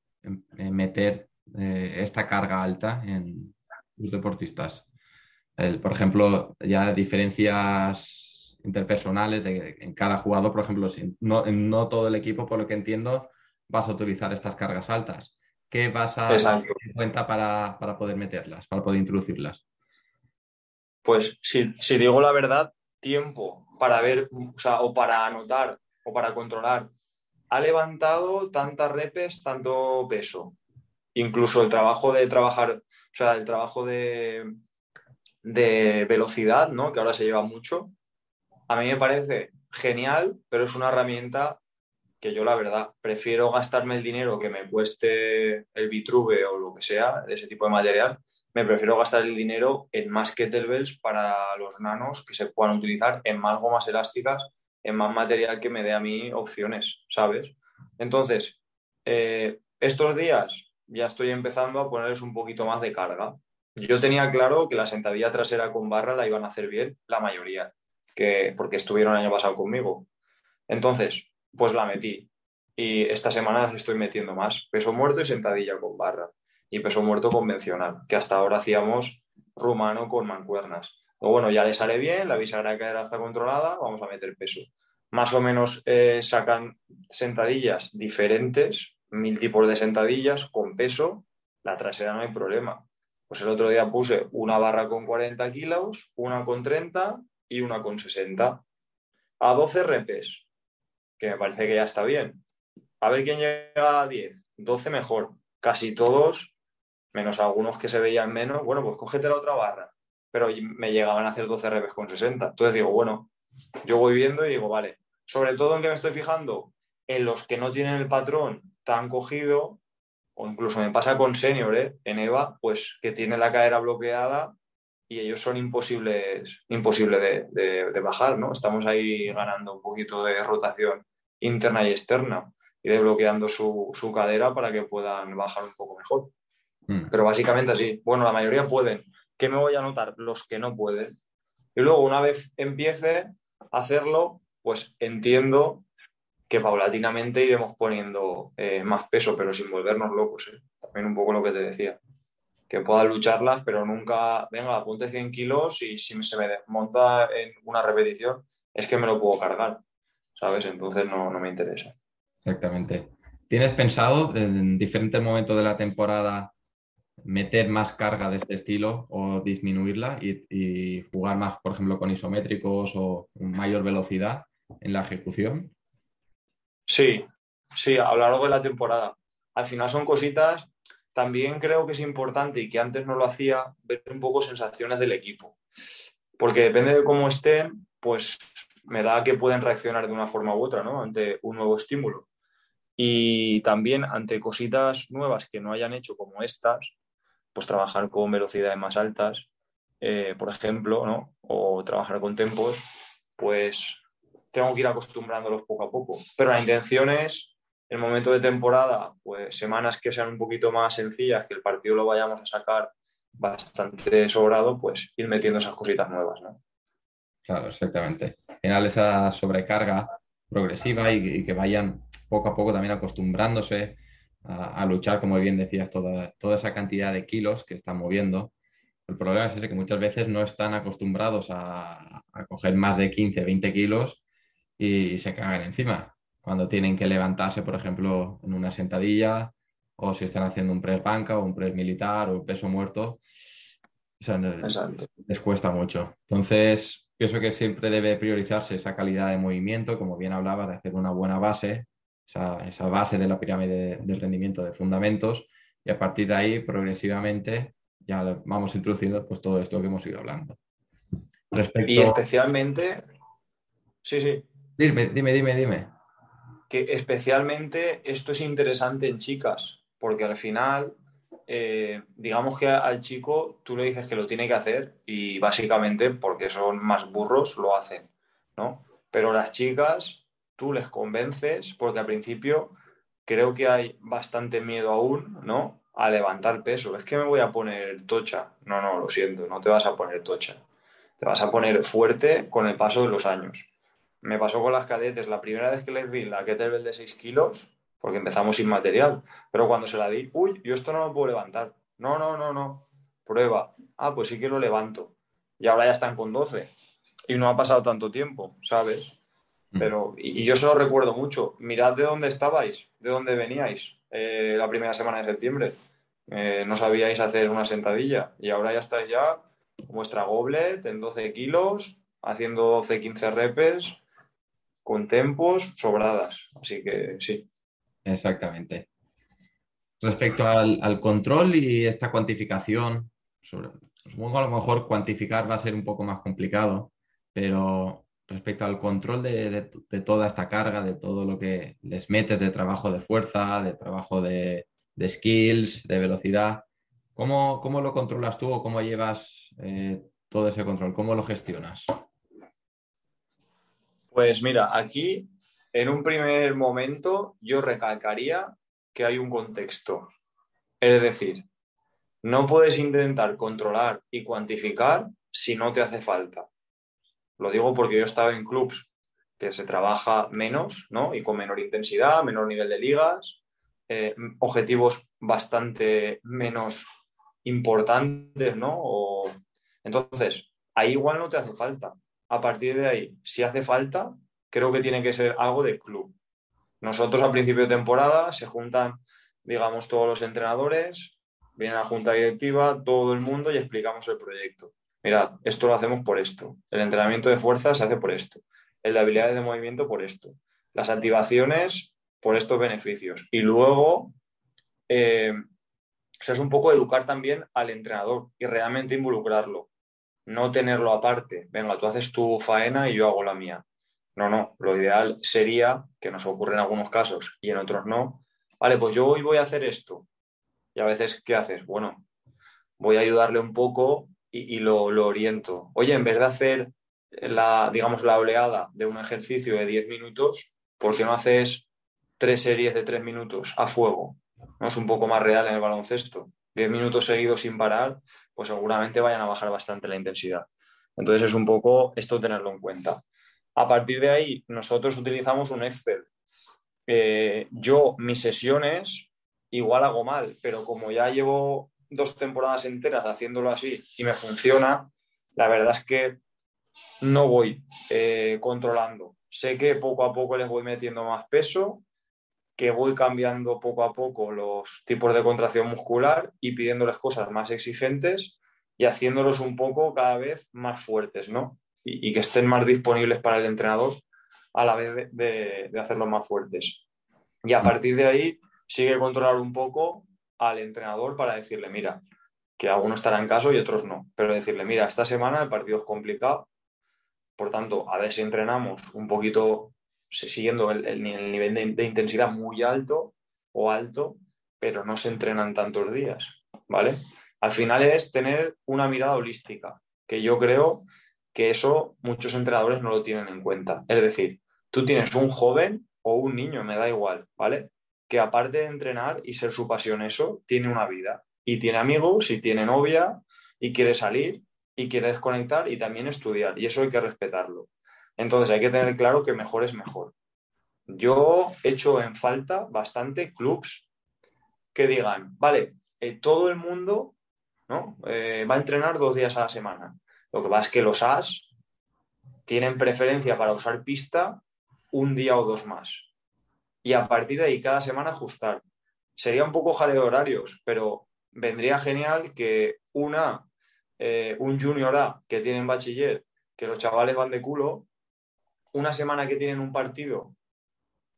meter eh, esta carga alta en los deportistas? por ejemplo, ya diferencias interpersonales de, en cada jugador, por ejemplo, si no, todo el equipo, por lo que entiendo, vas a utilizar estas cargas altas. ¿Qué vas a tener en cuenta para, poder meterlas, para poder introducirlas? Pues si, digo la verdad, tiempo para ver, o, sea, o para anotar o para controlar. Ha levantado tantas repes, tanto peso. Incluso el trabajo de trabajar, o sea, el trabajo de, de velocidad, ¿no? Que ahora se lleva mucho a mí me parece genial, pero es una herramienta que yo la verdad prefiero gastarme el dinero que me cueste el Vitruve o lo que sea, de ese tipo de material, me prefiero gastar el dinero en más kettlebells para los nanos que se puedan utilizar en más elásticas, en más material que me dé a mí opciones, ¿sabes? Entonces, eh, estos días ya estoy empezando a ponerles un poquito más de carga. Yo tenía claro que la sentadilla trasera con barra la iban a hacer bien la mayoría que, porque estuvieron el año pasado conmigo. Entonces, pues la metí. Y esta semana las estoy metiendo más. Peso muerto y sentadilla con barra. Y peso muerto convencional, que hasta ahora hacíamos rumano con mancuernas. O bueno, ya le sale bien, la bisagra de cadera está controlada, vamos a meter peso. Más o menos eh, sacan sentadillas diferentes, mil tipos de sentadillas con peso. La trasera no hay problema. Pues el otro día puse una barra con 40 kilos, una con 30 y una con 60. A 12 repes, que me parece que ya está bien. A ver quién llega a 10. 12 mejor. Casi todos, menos algunos que se veían menos, bueno, pues cógete la otra barra. Pero me llegaban a hacer 12 repes con 60. Entonces digo, bueno, yo voy viendo y digo, vale. Sobre todo en que me estoy fijando en los que no tienen el patrón tan cogido, o incluso me pasa con senior, ¿eh? en EVA, pues que tiene la cadera bloqueada y ellos son imposibles, imposible de, bajar, ¿no? Estamos ahí ganando un poquito de rotación interna y externa y desbloqueando su, su cadera para que puedan bajar un poco mejor. Mm. Pero básicamente así. Bueno, la mayoría pueden. ¿Qué me voy a notar? Los que no pueden. Y luego, una vez empiece a hacerlo, pues entiendo que paulatinamente iremos poniendo eh, más peso, pero sin volvernos locos. ¿eh? También un poco lo que te decía. Que pueda lucharlas, pero nunca, venga, apunte 100 kilos y si se me desmonta en una repetición, es que me lo puedo cargar, ¿sabes? Entonces no, no me interesa. Exactamente. ¿Tienes pensado en diferentes momentos de la temporada meter más carga de este estilo o disminuirla y, jugar más, por ejemplo, con isométricos o mayor velocidad en la ejecución? Sí, sí, a lo largo de la temporada. Al final son cositas, también creo que es importante y que antes no lo hacía, ver un poco sensaciones del equipo. Porque depende de cómo estén, pues me da que pueden reaccionar de una forma u otra, ¿no? Ante un nuevo estímulo. Y también ante cositas nuevas que no hayan hecho como estas, pues trabajar con velocidades más altas, eh, por ejemplo, o trabajar con tempos, pues tengo que ir acostumbrándolos poco a poco. Pero la intención es, en el momento de temporada, pues semanas que sean un poquito más sencillas, que el partido lo vayamos a sacar bastante sobrado, pues ir metiendo esas cositas nuevas, ¿no? Claro, exactamente. Al final esa sobrecarga progresiva y que vayan poco a poco también acostumbrándose a, luchar, como bien decías, toda, toda esa cantidad de kilos que están moviendo. El problema es ese, que muchas veces no están acostumbrados a, coger más de 15, 20 kilos y, se cagan encima. Cuando tienen que levantarse, por ejemplo, en una sentadilla o si están haciendo un press banca o un press militar o peso muerto, les cuesta mucho. Entonces, pienso que siempre debe priorizarse esa calidad de movimiento, como bien hablaba, de hacer una buena base esa, base de la pirámide del rendimiento de fundamentos y a partir de ahí progresivamente ya vamos introduciendo pues, todo esto que hemos ido hablando. Y especialmente, sí, sí. Dime, dime, dime, dime. Que especialmente esto es interesante en chicas, porque al final, eh, digamos que al chico tú le dices que lo tiene que hacer y básicamente porque son más burros lo hacen, ¿no? Pero las chicas tú les convences, porque al principio creo que hay bastante miedo aún, ¿no? A levantar peso. Es que me voy a poner tocha. No, no, lo siento, no te vas a poner tocha. Te vas a poner fuerte con el paso de los años. Me pasó con las cadetes. La primera vez que les di la kettlebell de 6 kilos, porque empezamos sin material, pero cuando se la di, uy, yo esto no lo puedo levantar. No, no, no, no. Prueba. Ah, pues sí que lo levanto. Y ahora ya están con 12. Y no ha pasado tanto tiempo, ¿sabes? Mm. Pero, y, yo se lo recuerdo mucho. Mirad de dónde estabais, de dónde veníais eh, la primera semana de septiembre. Eh, no sabíais hacer una sentadilla y ahora ya estáis ya vuestra goblet en 12 kilos, haciendo 12, 15 repes con tempos sobradas. Así que sí. Exactamente. Respecto al, control y esta cuantificación, supongo a lo mejor cuantificar va a ser un poco más complicado, pero respecto al control de, toda esta carga, de todo lo que les metes de trabajo de fuerza, de trabajo de, skills, de velocidad. ¿Cómo, lo controlas tú o cómo llevas eh, todo ese control? ¿Cómo lo gestionas? Pues mira, aquí en un primer momento yo recalcaría que hay un contexto. Es decir, no puedes intentar controlar y cuantificar si no te hace falta. Lo digo porque yo he estado en clubs que se trabaja menos, ¿no? Y con menor intensidad, menor nivel de ligas, eh, objetivos bastante menos importantes, ¿no? Entonces, ahí igual no te hace falta. A partir de ahí, si hace falta, creo que tiene que ser algo de club. Nosotros a principio de temporada se juntan, digamos, todos los entrenadores, viene la junta directiva, todo el mundo y explicamos el proyecto. Mira, esto lo hacemos por esto. El entrenamiento de fuerza se hace por esto. El de habilidades de movimiento por esto. Las activaciones por estos beneficios. Y luego, eh, es un poco educar también al entrenador y realmente involucrarlo. No tenerlo aparte. Venga, tú haces tu faena y yo hago la mía. No, no. Lo ideal sería, que nos ocurre en algunos casos y en otros no, vale, pues yo hoy voy a hacer esto. Y a veces, ¿qué haces? Bueno, voy a ayudarle un poco y, lo, oriento. Oye, en vez de hacer la, digamos, la oleada de un ejercicio de 10 minutos, ¿por qué no haces tres series de 3 minutos a fuego? ¿No? Es un poco más real en el baloncesto. 10 minutos seguidos sin parar, pues seguramente vayan a bajar bastante la intensidad. Entonces es un poco esto tenerlo en cuenta. A partir de ahí, nosotros utilizamos un Excel. Eh, yo, mis sesiones, igual hago mal, pero como ya llevo dos temporadas enteras haciéndolo así y me funciona, la verdad es que no voy eh, controlando. Sé que poco a poco les voy metiendo más peso, que voy cambiando poco a poco los tipos de contracción muscular y pidiéndoles cosas más exigentes y haciéndolos un poco cada vez más fuertes, ¿no? Y, que estén más disponibles para el entrenador a la vez de, de hacerlos más fuertes. Y a partir de ahí sigue controlar un poco al entrenador para decirle, mira, que algunos estarán en caso y otros no, pero decirle, mira, esta semana el partido es complicado, por tanto, a ver si entrenamos un poquito siguiendo el, nivel de, intensidad muy alto o alto, pero no se entrenan tantos días, ¿vale? Al final es tener una mirada holística, que yo creo que eso muchos entrenadores no lo tienen en cuenta. Es decir, tú tienes un joven o un niño, me da igual, ¿vale? Que aparte de entrenar y ser su pasión eso, tiene una vida y tiene amigos y tiene novia y quiere salir y quiere desconectar y también estudiar y eso hay que respetarlo. Entonces hay que tener claro que mejor es mejor. Yo echo en falta bastante clubs que digan, vale, eh, todo el mundo ¿no? Eh, va a entrenar dos días a la semana. Lo que pasa es que los AS tienen preferencia para usar pista un día o dos más y a partir de ahí cada semana ajustar. Sería un poco jaleo de horarios, pero vendría genial que una, eh, un junior A que tienen bachiller, que los chavales van de culo, una semana que tienen un partido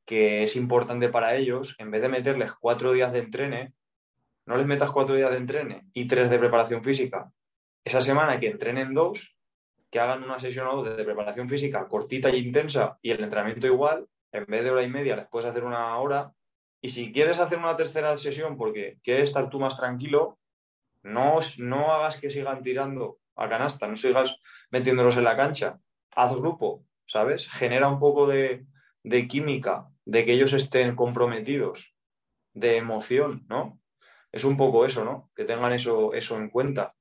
que es importante para ellos, en vez de meterles cuatro días de entrene, no les metas cuatro días de entrene y tres de preparación física. Esa semana que entrenen dos, que hagan una sesión o dos de preparación física cortita y intensa y el entrenamiento igual, en vez de hora y media les puedes hacer una hora. Y si quieres hacer una tercera sesión porque quieres estar tú más tranquilo, no, no hagas que sigan tirando a canasta, no sigas metiéndolos en la cancha. Haz grupo, ¿sabes? Genera un poco de, química, de que ellos estén comprometidos, de emoción, ¿no? Es un poco eso, ¿no? Que tengan eso, eso en cuenta.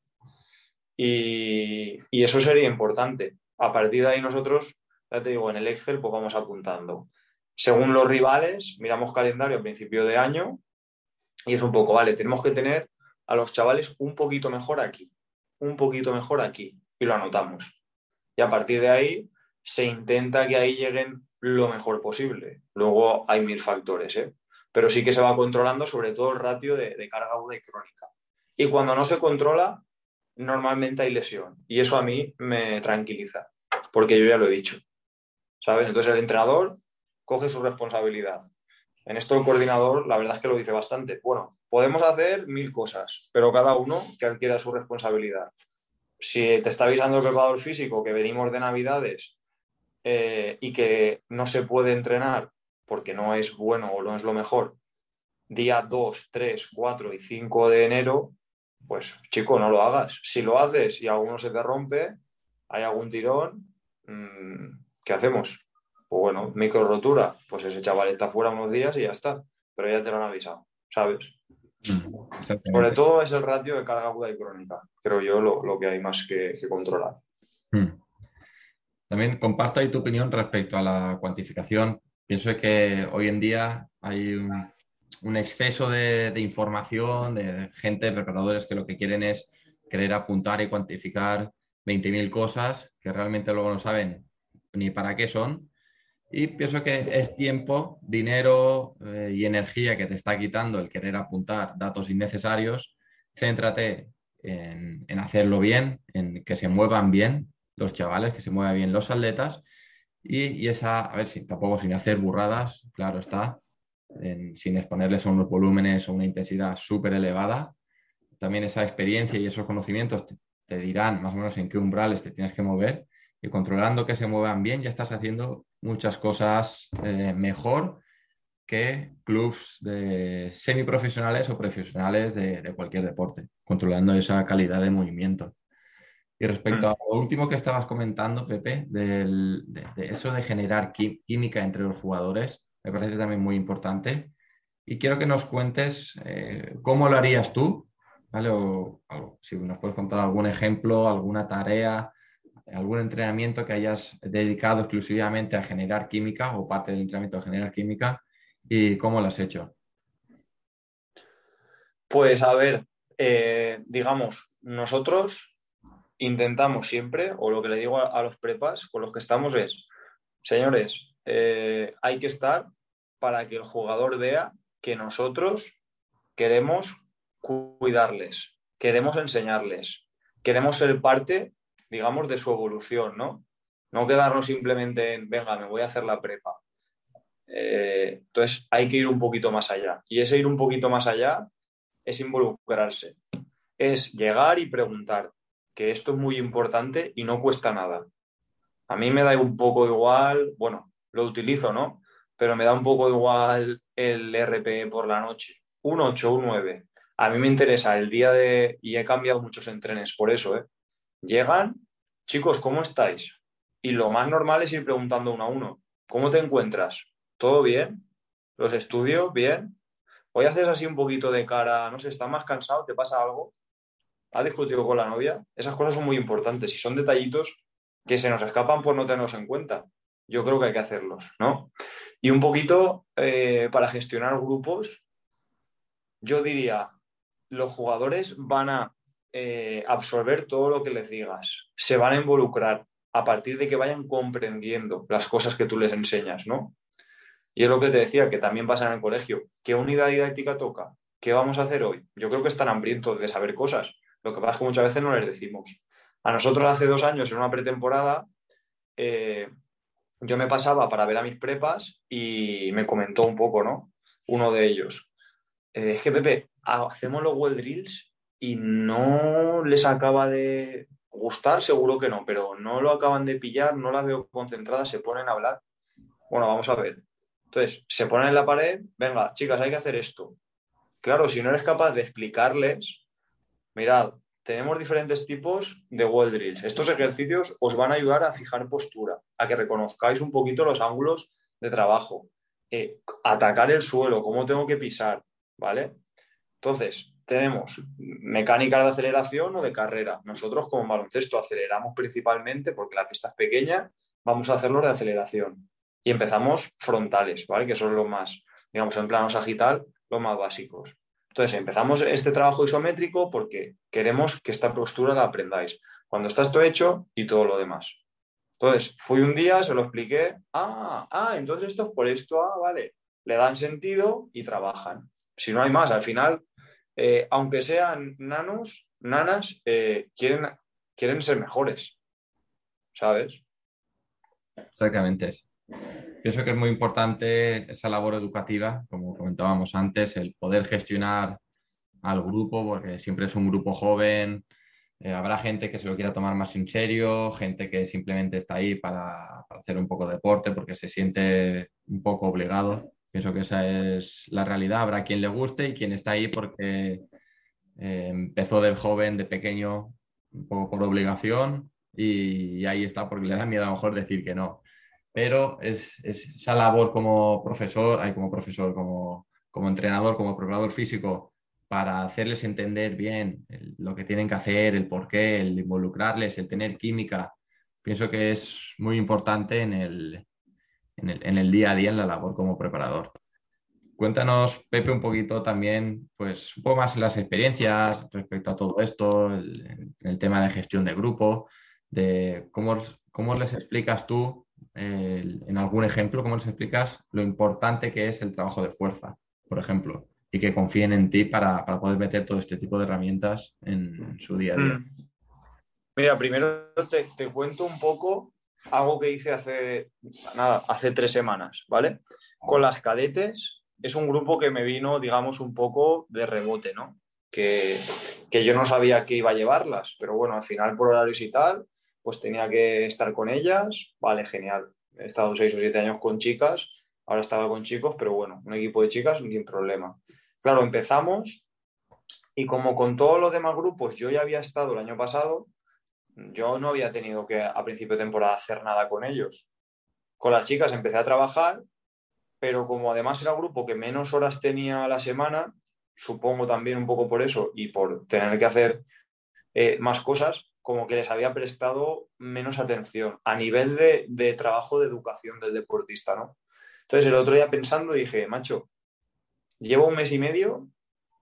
Y, y, eso sería importante. A partir de ahí nosotros, ya te digo, en el Excel pues vamos apuntando según los rivales, miramos calendario a principio de año y es un poco, vale, tenemos que tener a los chavales un poquito mejor aquí, un poquito mejor aquí y lo anotamos. Y a partir de ahí se intenta que ahí lleguen lo mejor posible. Luego hay mil factores, ¿eh? pero sí que se va controlando sobre todo el ratio de, carga aguda y crónica. Y cuando no se controla, normalmente hay lesión. Y eso a mí me tranquiliza, porque yo ya lo he dicho. ¿Sabes? Entonces el entrenador coge su responsabilidad. En esto el coordinador, la verdad es que lo dice bastante. Bueno, podemos hacer mil cosas, pero cada uno que adquiera su responsabilidad. Si te está avisando el preparador físico que venimos de Navidades eh, y que no se puede entrenar porque no es bueno o no es lo mejor, día 2, 3, 4 y 5 de enero, pues chico, no lo hagas. Si lo haces y alguno se te rompe, hay algún tirón, mm, ¿qué hacemos? O pues bueno, micro rotura, pues ese chaval está fuera unos días y ya está, pero ya te lo han avisado, ¿sabes? Sobre todo es el ratio de carga aguda y crónica, creo yo, lo, que hay más que, controlar. Mm. También comparto ahí tu opinión respecto a la cuantificación. Pienso que hoy en día hay un, exceso de, de, información, de gente, de preparadores que lo que quieren es querer apuntar y cuantificar 20.000 cosas que realmente luego no saben ni para qué son y pienso que es tiempo, dinero eh, y energía que te está quitando el querer apuntar datos innecesarios céntrate en, hacerlo bien, en que se muevan bien los chavales, que se muevan bien los atletas y, esa, a ver, si tampoco sin hacer burradas, claro está, sin exponerles a unos volúmenes o una intensidad súper elevada. También esa experiencia y esos conocimientos te, dirán más o menos en qué umbrales te tienes que mover y controlando que se muevan bien ya estás haciendo muchas cosas eh, mejor que clubs de semiprofesionales o profesionales de, cualquier deporte, controlando esa calidad de movimiento. Y respecto a lo último que estabas comentando, Pepe, de, eso de generar química entre los jugadores, me parece también muy importante. Y quiero que nos cuentes eh, cómo lo harías tú, ¿vale? O, si nos puedes contar algún ejemplo, alguna tarea, algún entrenamiento que hayas dedicado exclusivamente a generar química o parte del entrenamiento a generar química y cómo lo has hecho. Pues a ver, eh, digamos, nosotros intentamos siempre, o lo que le digo a, los prepas con los que estamos es, señores, eh, hay que estar para que el jugador vea que nosotros queremos cuidarles, queremos enseñarles, queremos ser parte, digamos, de su evolución, ¿no? No quedarnos simplemente en, venga, me voy a hacer la prepa. Eh, entonces hay que ir un poquito más allá. Y ese ir un poquito más allá es involucrarse. Es llegar y preguntar, que esto es muy importante y no cuesta nada. A mí me da un poco igual, bueno, lo utilizo, ¿no? Pero me da un poco igual el RPE por la noche. Un 8, un 9. A mí me interesa el día de... Y he cambiado muchos entrenes por eso, ¿eh? Llegan, chicos, ¿cómo estáis? Y lo más normal es ir preguntando uno a uno. ¿Cómo te encuentras? ¿Todo bien? ¿Los estudios? ¿Bien? Hoy haces así un poquito de cara, no sé, ¿estás más cansado? ¿Te pasa algo? ¿Has discutido con la novia? Esas cosas son muy importantes y son detallitos que se nos escapan por no tenerlos en cuenta. Yo creo que hay que hacerlos, ¿no? Y un poquito eh, para gestionar grupos, yo diría, los jugadores van a eh, absorber todo lo que les digas, se van a involucrar a partir de que vayan comprendiendo las cosas que tú les enseñas, ¿no? Y es lo que te decía, que también pasa en el colegio. ¿Qué unidad didáctica toca? ¿Qué vamos a hacer hoy? Yo creo que están hambrientos de saber cosas. Lo que pasa es que muchas veces no les decimos. A nosotros hace dos años, en una pretemporada, eh, yo me pasaba para ver a mis prepas y me comentó un poco, ¿no? Uno de ellos. Eh, es que, Pepe, hacemos los well drills y no les acaba de gustar, seguro que no, pero no lo acaban de pillar, no las veo concentradas, se ponen a hablar. Bueno, vamos a ver. Entonces, se ponen en la pared, venga, chicas, hay que hacer esto. Claro, si no eres capaz de explicarles, mirad, tenemos diferentes tipos de wall drills. Estos ejercicios os van a ayudar a fijar postura, a que reconozcáis un poquito los ángulos de trabajo, eh, atacar el suelo, cómo tengo que pisar, ¿vale? Entonces, tenemos mecánica de aceleración o de carrera. Nosotros como baloncesto aceleramos principalmente porque la pista es pequeña, vamos a hacerlo de aceleración y empezamos frontales, ¿vale? Que son los más, digamos, en plano sagital, los más básicos. Entonces, empezamos este trabajo isométrico porque queremos que esta postura la aprendáis. Cuando está esto hecho y todo lo demás. Entonces, fui un día, se lo expliqué. Ah, ah, entonces esto es por esto, ah, vale. Le dan sentido y trabajan. Si no hay más, al final, eh, aunque sean nanos, nanas, eh, quieren, quieren ser mejores. ¿Sabes? Exactamente. Pienso que es muy importante esa labor educativa, como comentábamos antes, el poder gestionar al grupo, porque siempre es un grupo joven, eh, habrá gente que se lo quiera tomar más en serio, gente que simplemente está ahí para, hacer un poco de deporte porque se siente un poco obligado. Pienso que esa es la realidad. Habrá quien le guste y quien está ahí porque eh, empezó de joven, de pequeño, un poco por obligación y ahí está porque le da miedo a lo mejor decir que no pero es, esa labor como profesor, como profesor, como, entrenador, como preparador físico, para hacerles entender bien lo que tienen que hacer, el por qué, el involucrarles, el tener química, pienso que es muy importante en el, en el, día a día en la labor como preparador. Cuéntanos, Pepe, un poquito también, pues un poco más las experiencias respecto a todo esto, el, tema de gestión de grupo, de cómo, cómo les explicas tú en algún ejemplo, ¿cómo les explicas lo importante que es el trabajo de fuerza, por ejemplo? Y que confíen en ti para, poder meter todo este tipo de herramientas en, su día a día. Mm. Mira, primero te, cuento un poco algo que hice hace, nada, hace tres semanas, ¿vale? Con las cadetes es un grupo que me vino, digamos, un poco de rebote, ¿no? Que, que yo no sabía que iba a llevarlas, pero bueno, al final por horarios y tal, pues tenía que estar con ellas, vale, genial. He estado seis o siete años con chicas, ahora estaba con chicos, pero bueno, un equipo de chicas sin problema. Claro, empezamos y como con todos los demás grupos yo ya había estado el año pasado, yo no había tenido que a principio de temporada hacer nada con ellos. Con las chicas empecé a trabajar, pero como además era un grupo que menos horas tenía a la semana, supongo también un poco por eso y por tener que hacer eh, más cosas, como que les había prestado menos atención a nivel de, de, trabajo de educación del deportista, ¿no? Entonces el otro día pensando dije, macho, llevo un mes y medio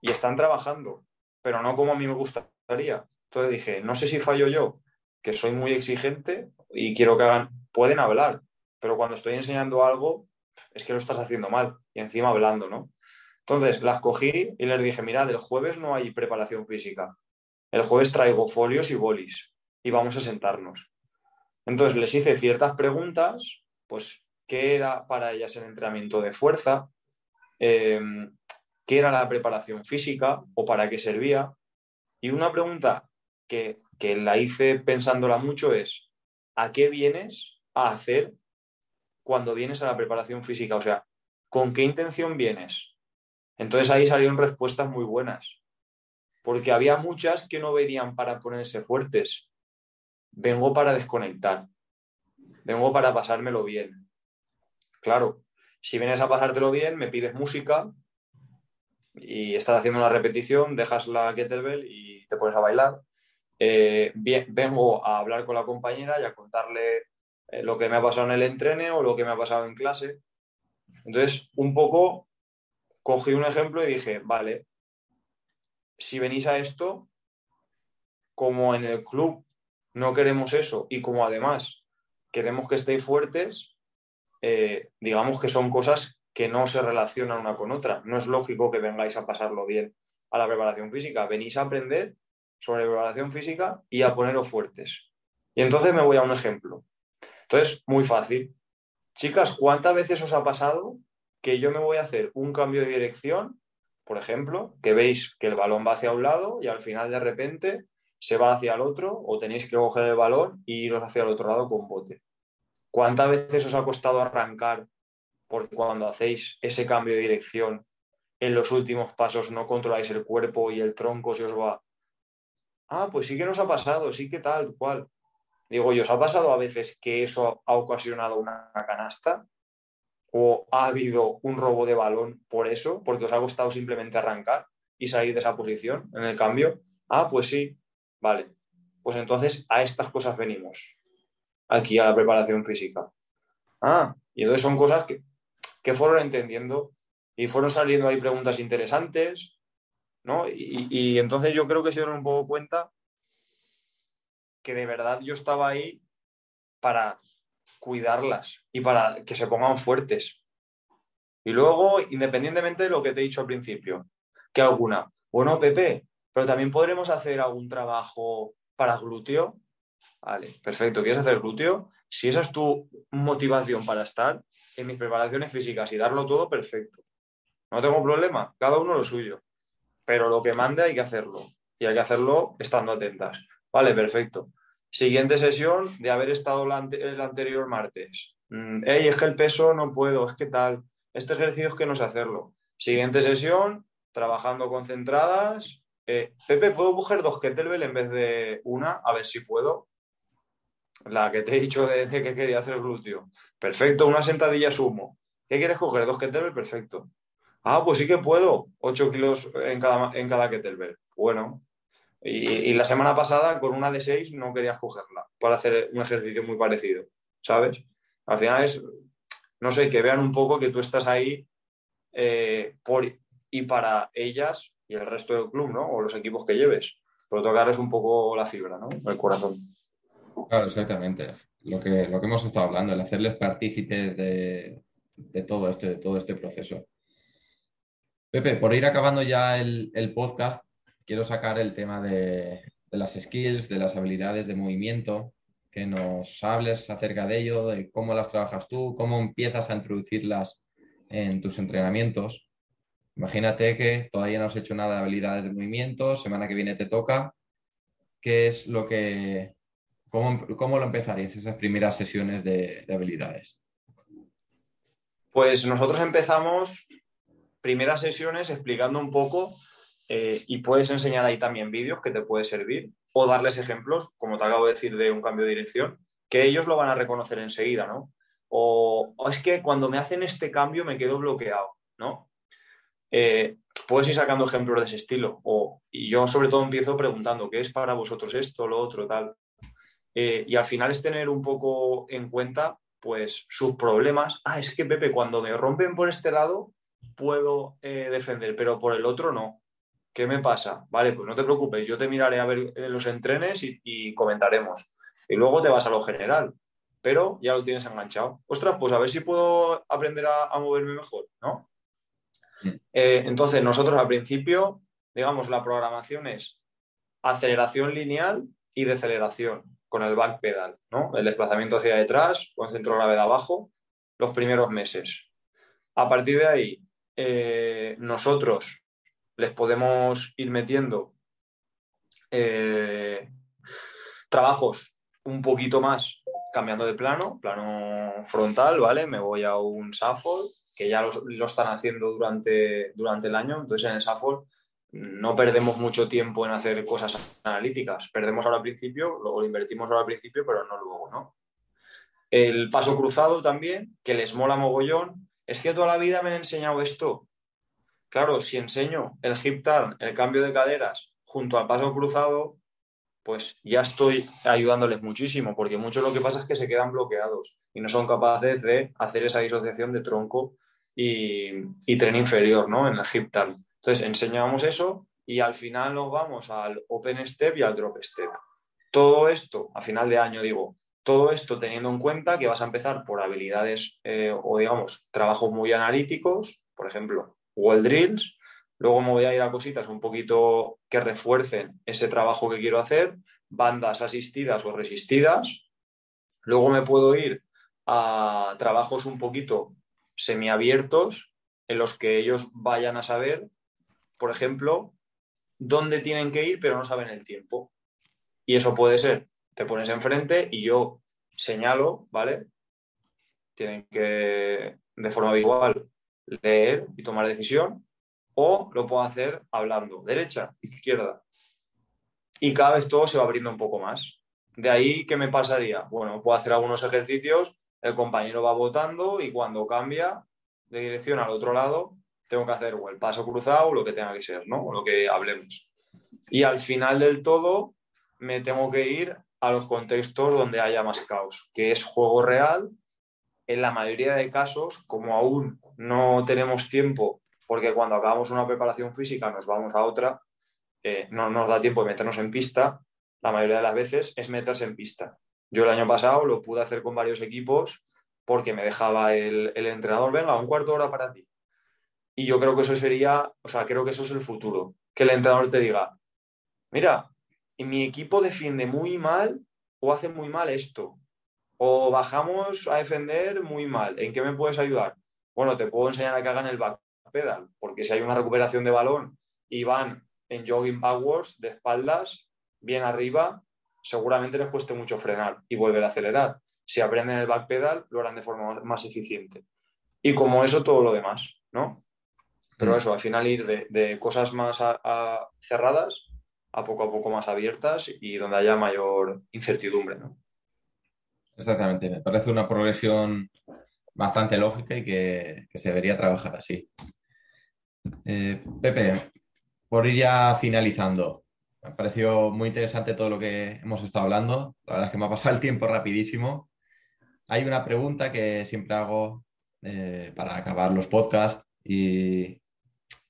y están trabajando, pero no como a mí me gustaría. Entonces dije, no sé si fallo yo, que soy muy exigente y quiero que hagan, pueden hablar, pero cuando estoy enseñando algo, es que lo estás haciendo mal y encima hablando, ¿no? Entonces las cogí y les dije, mirad, el jueves no hay preparación física. El jueves traigo folios y bolis y vamos a sentarnos. Entonces les hice ciertas preguntas, pues, ¿qué era para ellas el entrenamiento de fuerza? Em, ¿Qué era la preparación física o para qué servía? Y una pregunta que, la hice pensándola mucho es, ¿a qué vienes a hacer cuando vienes a la preparación física? O sea, ¿con qué intención vienes? Entonces ahí salieron respuestas muy buenas, porque había muchas que no venían para ponerse fuertes. Vengo para desconectar, vengo para pasármelo bien. Claro, si vienes a pasártelo bien, me pides música y estás haciendo una repetición, dejas la kettlebell y te pones a bailar eh, vengo a hablar con la compañera y a contarle eh, lo que me ha pasado en el entrene o lo que me ha pasado en clase. Entonces, un poco cogí un ejemplo y dije, vale, si venís a esto, como en el club no queremos eso y como además queremos que estéis fuertes, eh, digamos que son cosas que no se relacionan una con otra. No es lógico que vengáis a pasarlo bien a la preparación física. Venís a aprender sobre evaluación física y a poneros fuertes. Y entonces me voy a un ejemplo. Entonces, muy fácil. Chicas, ¿cuántas veces os ha pasado que yo me voy a hacer un cambio de dirección, por ejemplo, que veis que el balón va hacia un lado y al final de repente se va hacia el otro o tenéis que coger el balón y iros hacia el otro lado con bote? ¿Cuántas veces os ha costado arrancar porque cuando hacéis ese cambio de dirección en los últimos pasos no controláis el cuerpo y el tronco se os va ah, pues sí que nos ha pasado, sí que tal, cual. Digo, ¿y os ha pasado a veces que eso ha ocasionado una canasta? ¿O ha habido un robo de balón por eso? Porque os ha costado simplemente arrancar y salir de esa posición en el cambio. Ah, pues sí, vale. Pues entonces a estas cosas venimos, aquí a la preparación física. Ah, y entonces son cosas que, que fueron entendiendo y fueron saliendo ahí preguntas interesantes, y, entonces yo creo que se dieron un poco cuenta que de verdad yo estaba ahí para cuidarlas y para que se pongan fuertes. Y luego, independientemente de lo que te he dicho al principio, que alguna, bueno, Pepe, pero también podremos hacer algún trabajo para glúteo. Vale, perfecto. ¿Quieres hacer glúteo? Si esa es tu motivación para estar en mis preparaciones físicas y darlo todo, perfecto. No tengo problema, cada uno lo suyo pero lo que mande hay que hacerlo y hay que hacerlo estando atentas. Vale, perfecto. Siguiente sesión de haber estado el anterior martes. Mm, Ey, es que el peso no puedo, es que tal. Este ejercicio es que no sé hacerlo. Siguiente sesión, trabajando concentradas. Eh, Pepe, ¿puedo coger dos kettlebell en vez de una? A ver si puedo. La que te he dicho de, que quería hacer glúteo. Perfecto, una sentadilla sumo. ¿Qué quieres coger? Dos kettlebell, perfecto. Ah, pues sí que puedo, 8 kilos en cada, en cada kettlebell. Bueno, y, la semana pasada con una de 6 no querías cogerla para hacer un ejercicio muy parecido, ¿sabes? Al final es, no sé, que vean un poco que tú estás ahí eh, por y para ellas y el resto del club, ¿no? O los equipos que lleves. Pero tocar es un poco la fibra, ¿no? El corazón. Claro, exactamente. Lo que, lo que hemos estado hablando, el hacerles partícipes de, de todo, este, de todo este proceso. Pepe, por ir acabando ya el, podcast, quiero sacar el tema de, las skills, de las habilidades de movimiento, que nos hables acerca de ello, de cómo las trabajas tú, cómo empiezas a introducirlas en tus entrenamientos. Imagínate que todavía no has hecho nada de habilidades de movimiento, semana que viene te toca. ¿Qué es lo que, cómo, lo empezarías esas primeras sesiones de habilidades? Pues nosotros empezamos primeras sesiones explicando un poco eh, y puedes enseñar ahí también vídeos que te puede servir o darles ejemplos, como te acabo de decir, de un cambio de dirección, que ellos lo van a reconocer enseguida, ¿no? O, es que cuando me hacen este cambio me quedo bloqueado, ¿no? Eh, puedes ir sacando ejemplos de ese estilo. O, y yo sobre todo empiezo preguntando, ¿qué es para vosotros esto, lo otro, tal? Eh, y al final es tener un poco en cuenta pues sus problemas. Ah, es que Pepe, cuando me rompen por este lado, puedo eh, defender, pero por el otro no. ¿Qué me pasa? Vale, pues no te preocupes, yo te miraré a ver los entrenes y, comentaremos. Y luego te vas a lo general, pero ya lo tienes enganchado. Ostras, pues a ver si puedo aprender a, moverme mejor, ¿no? Eh, entonces, nosotros al principio, digamos, la programación es aceleración lineal y deceleración con el back pedal, ¿no? El desplazamiento hacia detrás, con centro de gravedad abajo, los primeros meses. A partir de ahí, eh, nosotros les podemos ir metiendo eh, trabajos un poquito más cambiando de plano, plano frontal, ¿vale? Me voy a un Shuffle, que ya lo, están haciendo durante, durante el año, entonces en el Shuffle no perdemos mucho tiempo en hacer cosas analíticas. Perdemos ahora al principio, luego lo invertimos ahora al principio, pero no luego, ¿no? El paso cruzado también, que les mola mogollón. Es que toda la vida me han enseñado esto. Claro, si enseño el hip turn, el cambio de caderas, junto al paso cruzado, pues ya estoy ayudándoles muchísimo, porque mucho lo que pasa es que se quedan bloqueados y no son capaces de hacer esa disociación de tronco y, tren inferior, ¿no? En el hip turn. Entonces, enseñamos eso y al final nos vamos al open step y al drop step. Todo esto, a final de año digo, todo esto teniendo en cuenta que vas a empezar por habilidades eh, o, digamos, trabajos muy analíticos, por ejemplo, wall drills, luego me voy a ir a cositas un poquito que refuercen ese trabajo que quiero hacer, bandas asistidas o resistidas, luego me puedo ir a trabajos un poquito semiabiertos en los que ellos vayan a saber por ejemplo, dónde tienen que ir, pero no saben el tiempo. Y eso puede ser, te pones enfrente y yo señalo, ¿vale? Tienen que, de forma visual, leer y tomar decisión, o lo puedo hacer hablando, derecha, izquierda. Y cada vez todo se va abriendo un poco más. De ahí, ¿qué me pasaría? Bueno, puedo hacer algunos ejercicios, el compañero va votando y cuando cambia de dirección al otro lado, tengo que hacer o el paso cruzado o lo que tenga que ser, ¿no? O lo que hablemos. Y al final del todo me tengo que ir a los contextos donde haya más caos, que es juego real. En la mayoría de casos, como aún no tenemos tiempo, porque cuando acabamos una preparación física nos vamos a otra, eh, no nos da tiempo de meternos en pista, la mayoría de las veces es meterse en pista. Yo el año pasado lo pude hacer con varios equipos porque me dejaba el, el entrenador, venga, un cuarto de hora para ti. Y yo creo que eso sería, o sea, creo que eso es el futuro. Que el entrenador te diga, mira, mi equipo defiende muy mal o hace muy mal esto. O bajamos a defender muy mal. ¿En qué me puedes ayudar? Bueno, te puedo enseñar a que hagan el back pedal, porque si hay una recuperación de balón y van en jogging backwards de espaldas, bien arriba, seguramente les cueste mucho frenar y volver a acelerar. Si aprenden el back pedal, lo harán de forma más eficiente. Y como eso, todo lo demás, ¿no? Pero mm. eso, al final ir de, cosas más cerradas a poco a poco más abiertas y donde haya mayor incertidumbre, ¿no? Exactamente, me parece una progresión bastante lógica y que, se debería trabajar así. Eh, Pepe, por ir ya finalizando, me ha parecido muy interesante todo lo que hemos estado hablando. La verdad es que me ha pasado el tiempo rapidísimo. Hay una pregunta que siempre hago eh, para acabar los podcasts y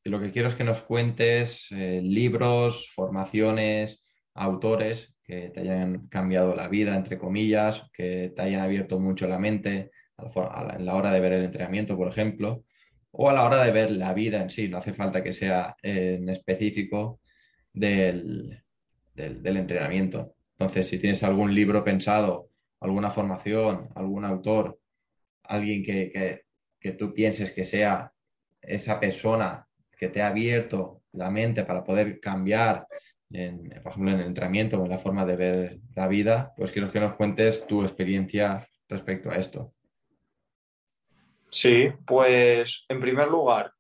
lo que quiero es que nos cuentes eh, libros, formaciones, autores que te hayan cambiado la vida, entre comillas, que te hayan abierto mucho la mente en la hora de ver el entrenamiento, por ejemplo. o a la hora de ver la vida en sí. No hace falta que sea en específico del, del, entrenamiento. Entonces, si tienes algún libro pensado, alguna formación, algún autor, alguien que, que tú pienses que sea esa persona que te ha abierto la mente para poder cambiar, en, por ejemplo, en el entrenamiento o en la forma de ver la vida, pues quiero que nos cuentes tu experiencia respecto a esto. Sí, pues en primer lugar,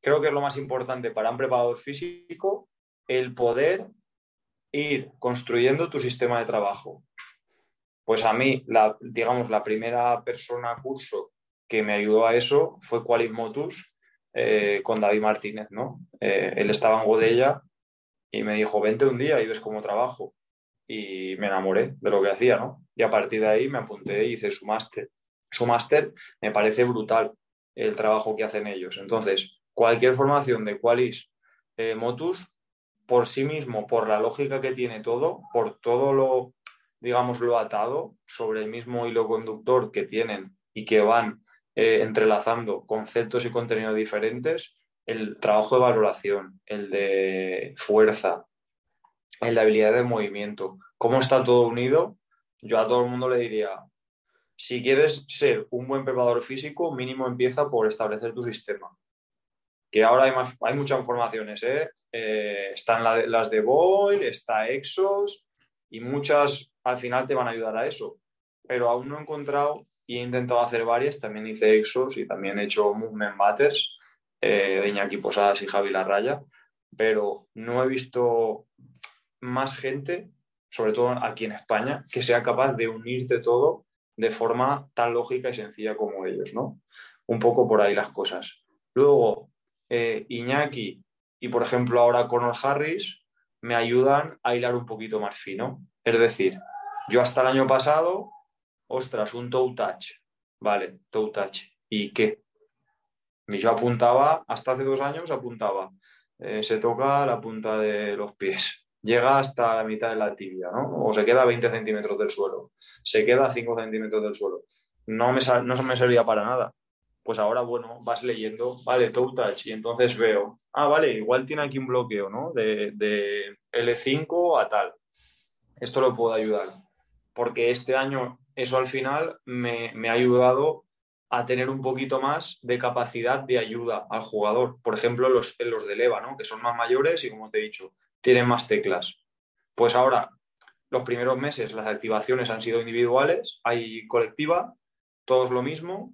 creo que es lo más importante para un preparador físico el poder ir construyendo tu sistema de trabajo. Pues a mí, la, digamos, la primera persona curso que me ayudó a eso fue Qualis Motus eh, con David Martínez, ¿no? Eh, él estaba en Godella y me dijo, vente un día y ves cómo trabajo. Y me enamoré de lo que hacía, ¿no? Y a partir de ahí me apunté y hice su máster. Su máster me parece brutal el trabajo que hacen ellos. Entonces, cualquier formación de Qualis eh, Motus, por sí mismo, por la lógica que tiene todo, por todo lo, digamos, lo atado sobre el mismo hilo conductor que tienen y que van eh, entrelazando conceptos y contenidos diferentes, el trabajo de valoración, el de fuerza, el de habilidad de movimiento, cómo está todo unido, yo a todo el mundo le diría, si quieres ser un buen preparador físico, mínimo empieza por establecer tu sistema. Que ahora hay, hay muchas informaciones, ¿eh? Eh, están las de Boyle, está Exos y muchas al final te van a ayudar a eso. Pero aún no he encontrado y he intentado hacer varias, también hice Exos y también he hecho Movement Matters eh, de Iñaki Posadas y Javi Larraya, pero no he visto más gente, sobre todo aquí en España, que sea capaz de unirte todo de forma tan lógica y sencilla como ellos, ¿no? Un poco por ahí las cosas. Luego, eh, Iñaki y, por ejemplo, ahora Conor Harris me ayudan a hilar un poquito más fino. Es decir, yo hasta el año pasado, ostras, un toe touch, vale, toe touch. ¿Y qué? Yo apuntaba, hasta hace dos años apuntaba, eh, se toca la punta de los pies, llega hasta la mitad de la tibia, ¿no? O se queda a 20 centímetros del suelo, se queda a 5 centímetros del suelo. No me, no me servía para nada. Pues ahora, bueno, vas leyendo, vale, toe touch, y entonces veo, ah, vale, igual tiene aquí un bloqueo, ¿no? De, de L5 a tal. Esto lo puedo ayudar. Porque este año eso al final me, me ha ayudado a tener un poquito más de capacidad de ayuda al jugador. Por ejemplo, los, los de leva, ¿no? que son más mayores y, como te he dicho, tienen más teclas. Pues ahora, los primeros meses las activaciones han sido individuales, hay colectiva, todos lo mismo,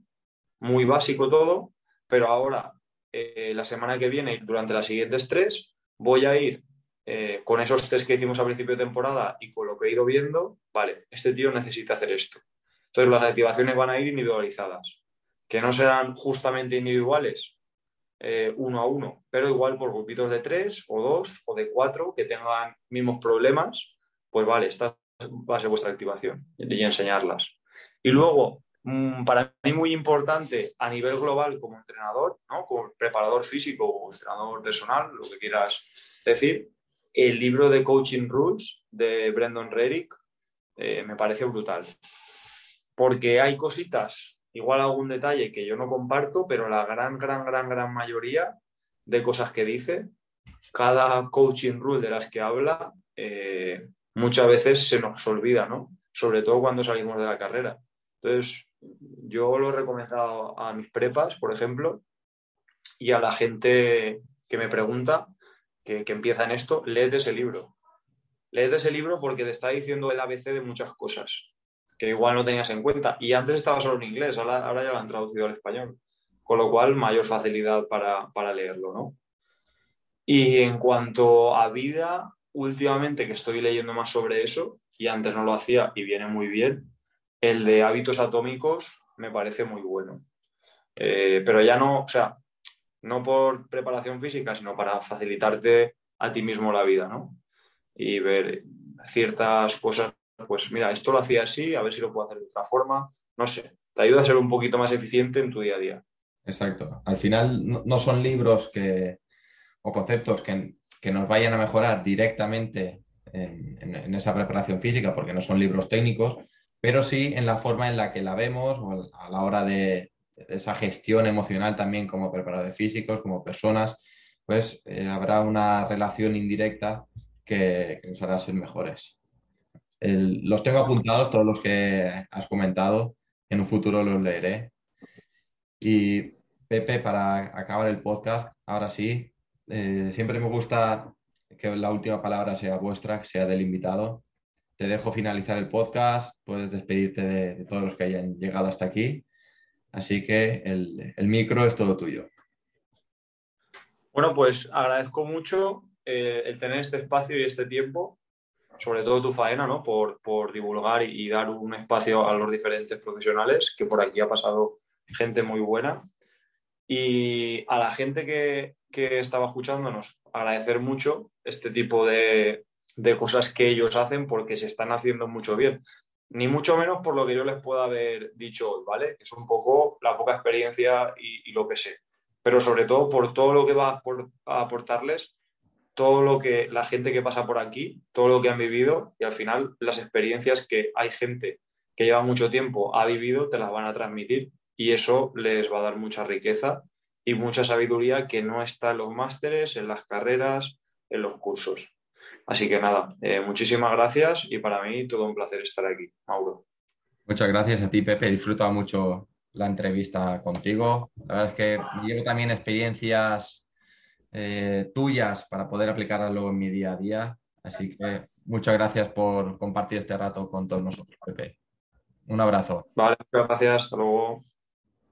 muy básico todo, pero ahora, eh, la semana que viene, durante las siguientes tres, voy a ir eh, con esos test que hicimos a principio de temporada y con lo que he ido viendo, vale, este tío necesita hacer esto. Entonces las activaciones van a ir individualizadas que no serán justamente individuales, eh, uno a uno, pero igual por grupitos de tres o dos o de cuatro que tengan mismos problemas, pues vale, esta va a ser vuestra activación y enseñarlas. Y luego, mm, para mí muy importante a nivel global como entrenador, ¿no? como preparador físico o entrenador personal, lo que quieras decir, el libro de Coaching Rules de Brendan Rerick eh, me parece brutal. Porque hay cositas igual algún detalle que yo no comparto, pero la gran, gran, gran, gran mayoría de cosas que dice, cada coaching rule de las que habla, eh, muchas veces se nos olvida, ¿no? Sobre todo cuando salimos de la carrera. Entonces, yo lo he recomendado a mis prepas, por ejemplo, y a la gente que me pregunta, que, que empieza en esto, léete ese libro. Léete ese libro porque te está diciendo el ABC de muchas cosas que igual no tenías en cuenta. Y antes estaba solo en inglés, ahora, ya lo han traducido al español. Con lo cual, mayor facilidad para, leerlo, ¿no? Y en cuanto a vida, últimamente que estoy leyendo más sobre eso, y antes no lo hacía y viene muy bien, el de hábitos atómicos me parece muy bueno. Eh, pero ya no, o sea, no por preparación física, sino para facilitarte a ti mismo la vida, ¿no? Y ver ciertas cosas pues mira, esto lo hacía así, a ver si lo puedo hacer de otra forma. No sé, te ayuda a ser un poquito más eficiente en tu día a día. Exacto. Al final no, son libros que, o conceptos que, nos vayan a mejorar directamente en, esa preparación física, porque no son libros técnicos, pero sí en la forma en la que la vemos o a la hora de, esa gestión emocional también como preparadores físicos, como personas, pues eh, habrá una relación indirecta que, nos hará ser mejores. los tengo apuntados, todos los que has comentado, en un futuro los leeré. Y Pepe, para acabar el podcast, ahora sí, eh, siempre me gusta que la última palabra sea vuestra, que sea del invitado. Te dejo finalizar el podcast, puedes despedirte de, todos los que hayan llegado hasta aquí. Así que el, micro es todo tuyo. Bueno, pues agradezco mucho eh, el tener este espacio y este tiempo, sobre todo tu faena, ¿no? Por, divulgar y, dar un espacio a los diferentes profesionales, que por aquí ha pasado gente muy buena. Y a la gente que, que estaba escuchándonos, agradecer mucho este tipo de, cosas que ellos hacen porque se están haciendo mucho bien. Ni mucho menos por lo que yo les pueda haber dicho hoy, ¿vale? Es un poco la poca experiencia y, lo que sé. Pero sobre todo por todo lo que va a aportarles, todo lo que la gente que pasa por aquí, todo lo que han vivido y al final las experiencias que hay gente que lleva mucho tiempo ha vivido, te las van a transmitir y eso les va a dar mucha riqueza y mucha sabiduría que no está en los másteres, en las carreras, en los cursos. Así que nada, eh, muchísimas gracias y para mí todo un placer estar aquí, Mauro. Muchas gracias a ti, Pepe. He disfrutado mucho la entrevista contigo. La verdad es que llevo también experiencias eh, tuyas para poder aplicarlas luego en mi día a día. Así que muchas gracias por compartir este rato con todos nosotros, Pepe. Un abrazo. Vale, muchas gracias. Hasta luego.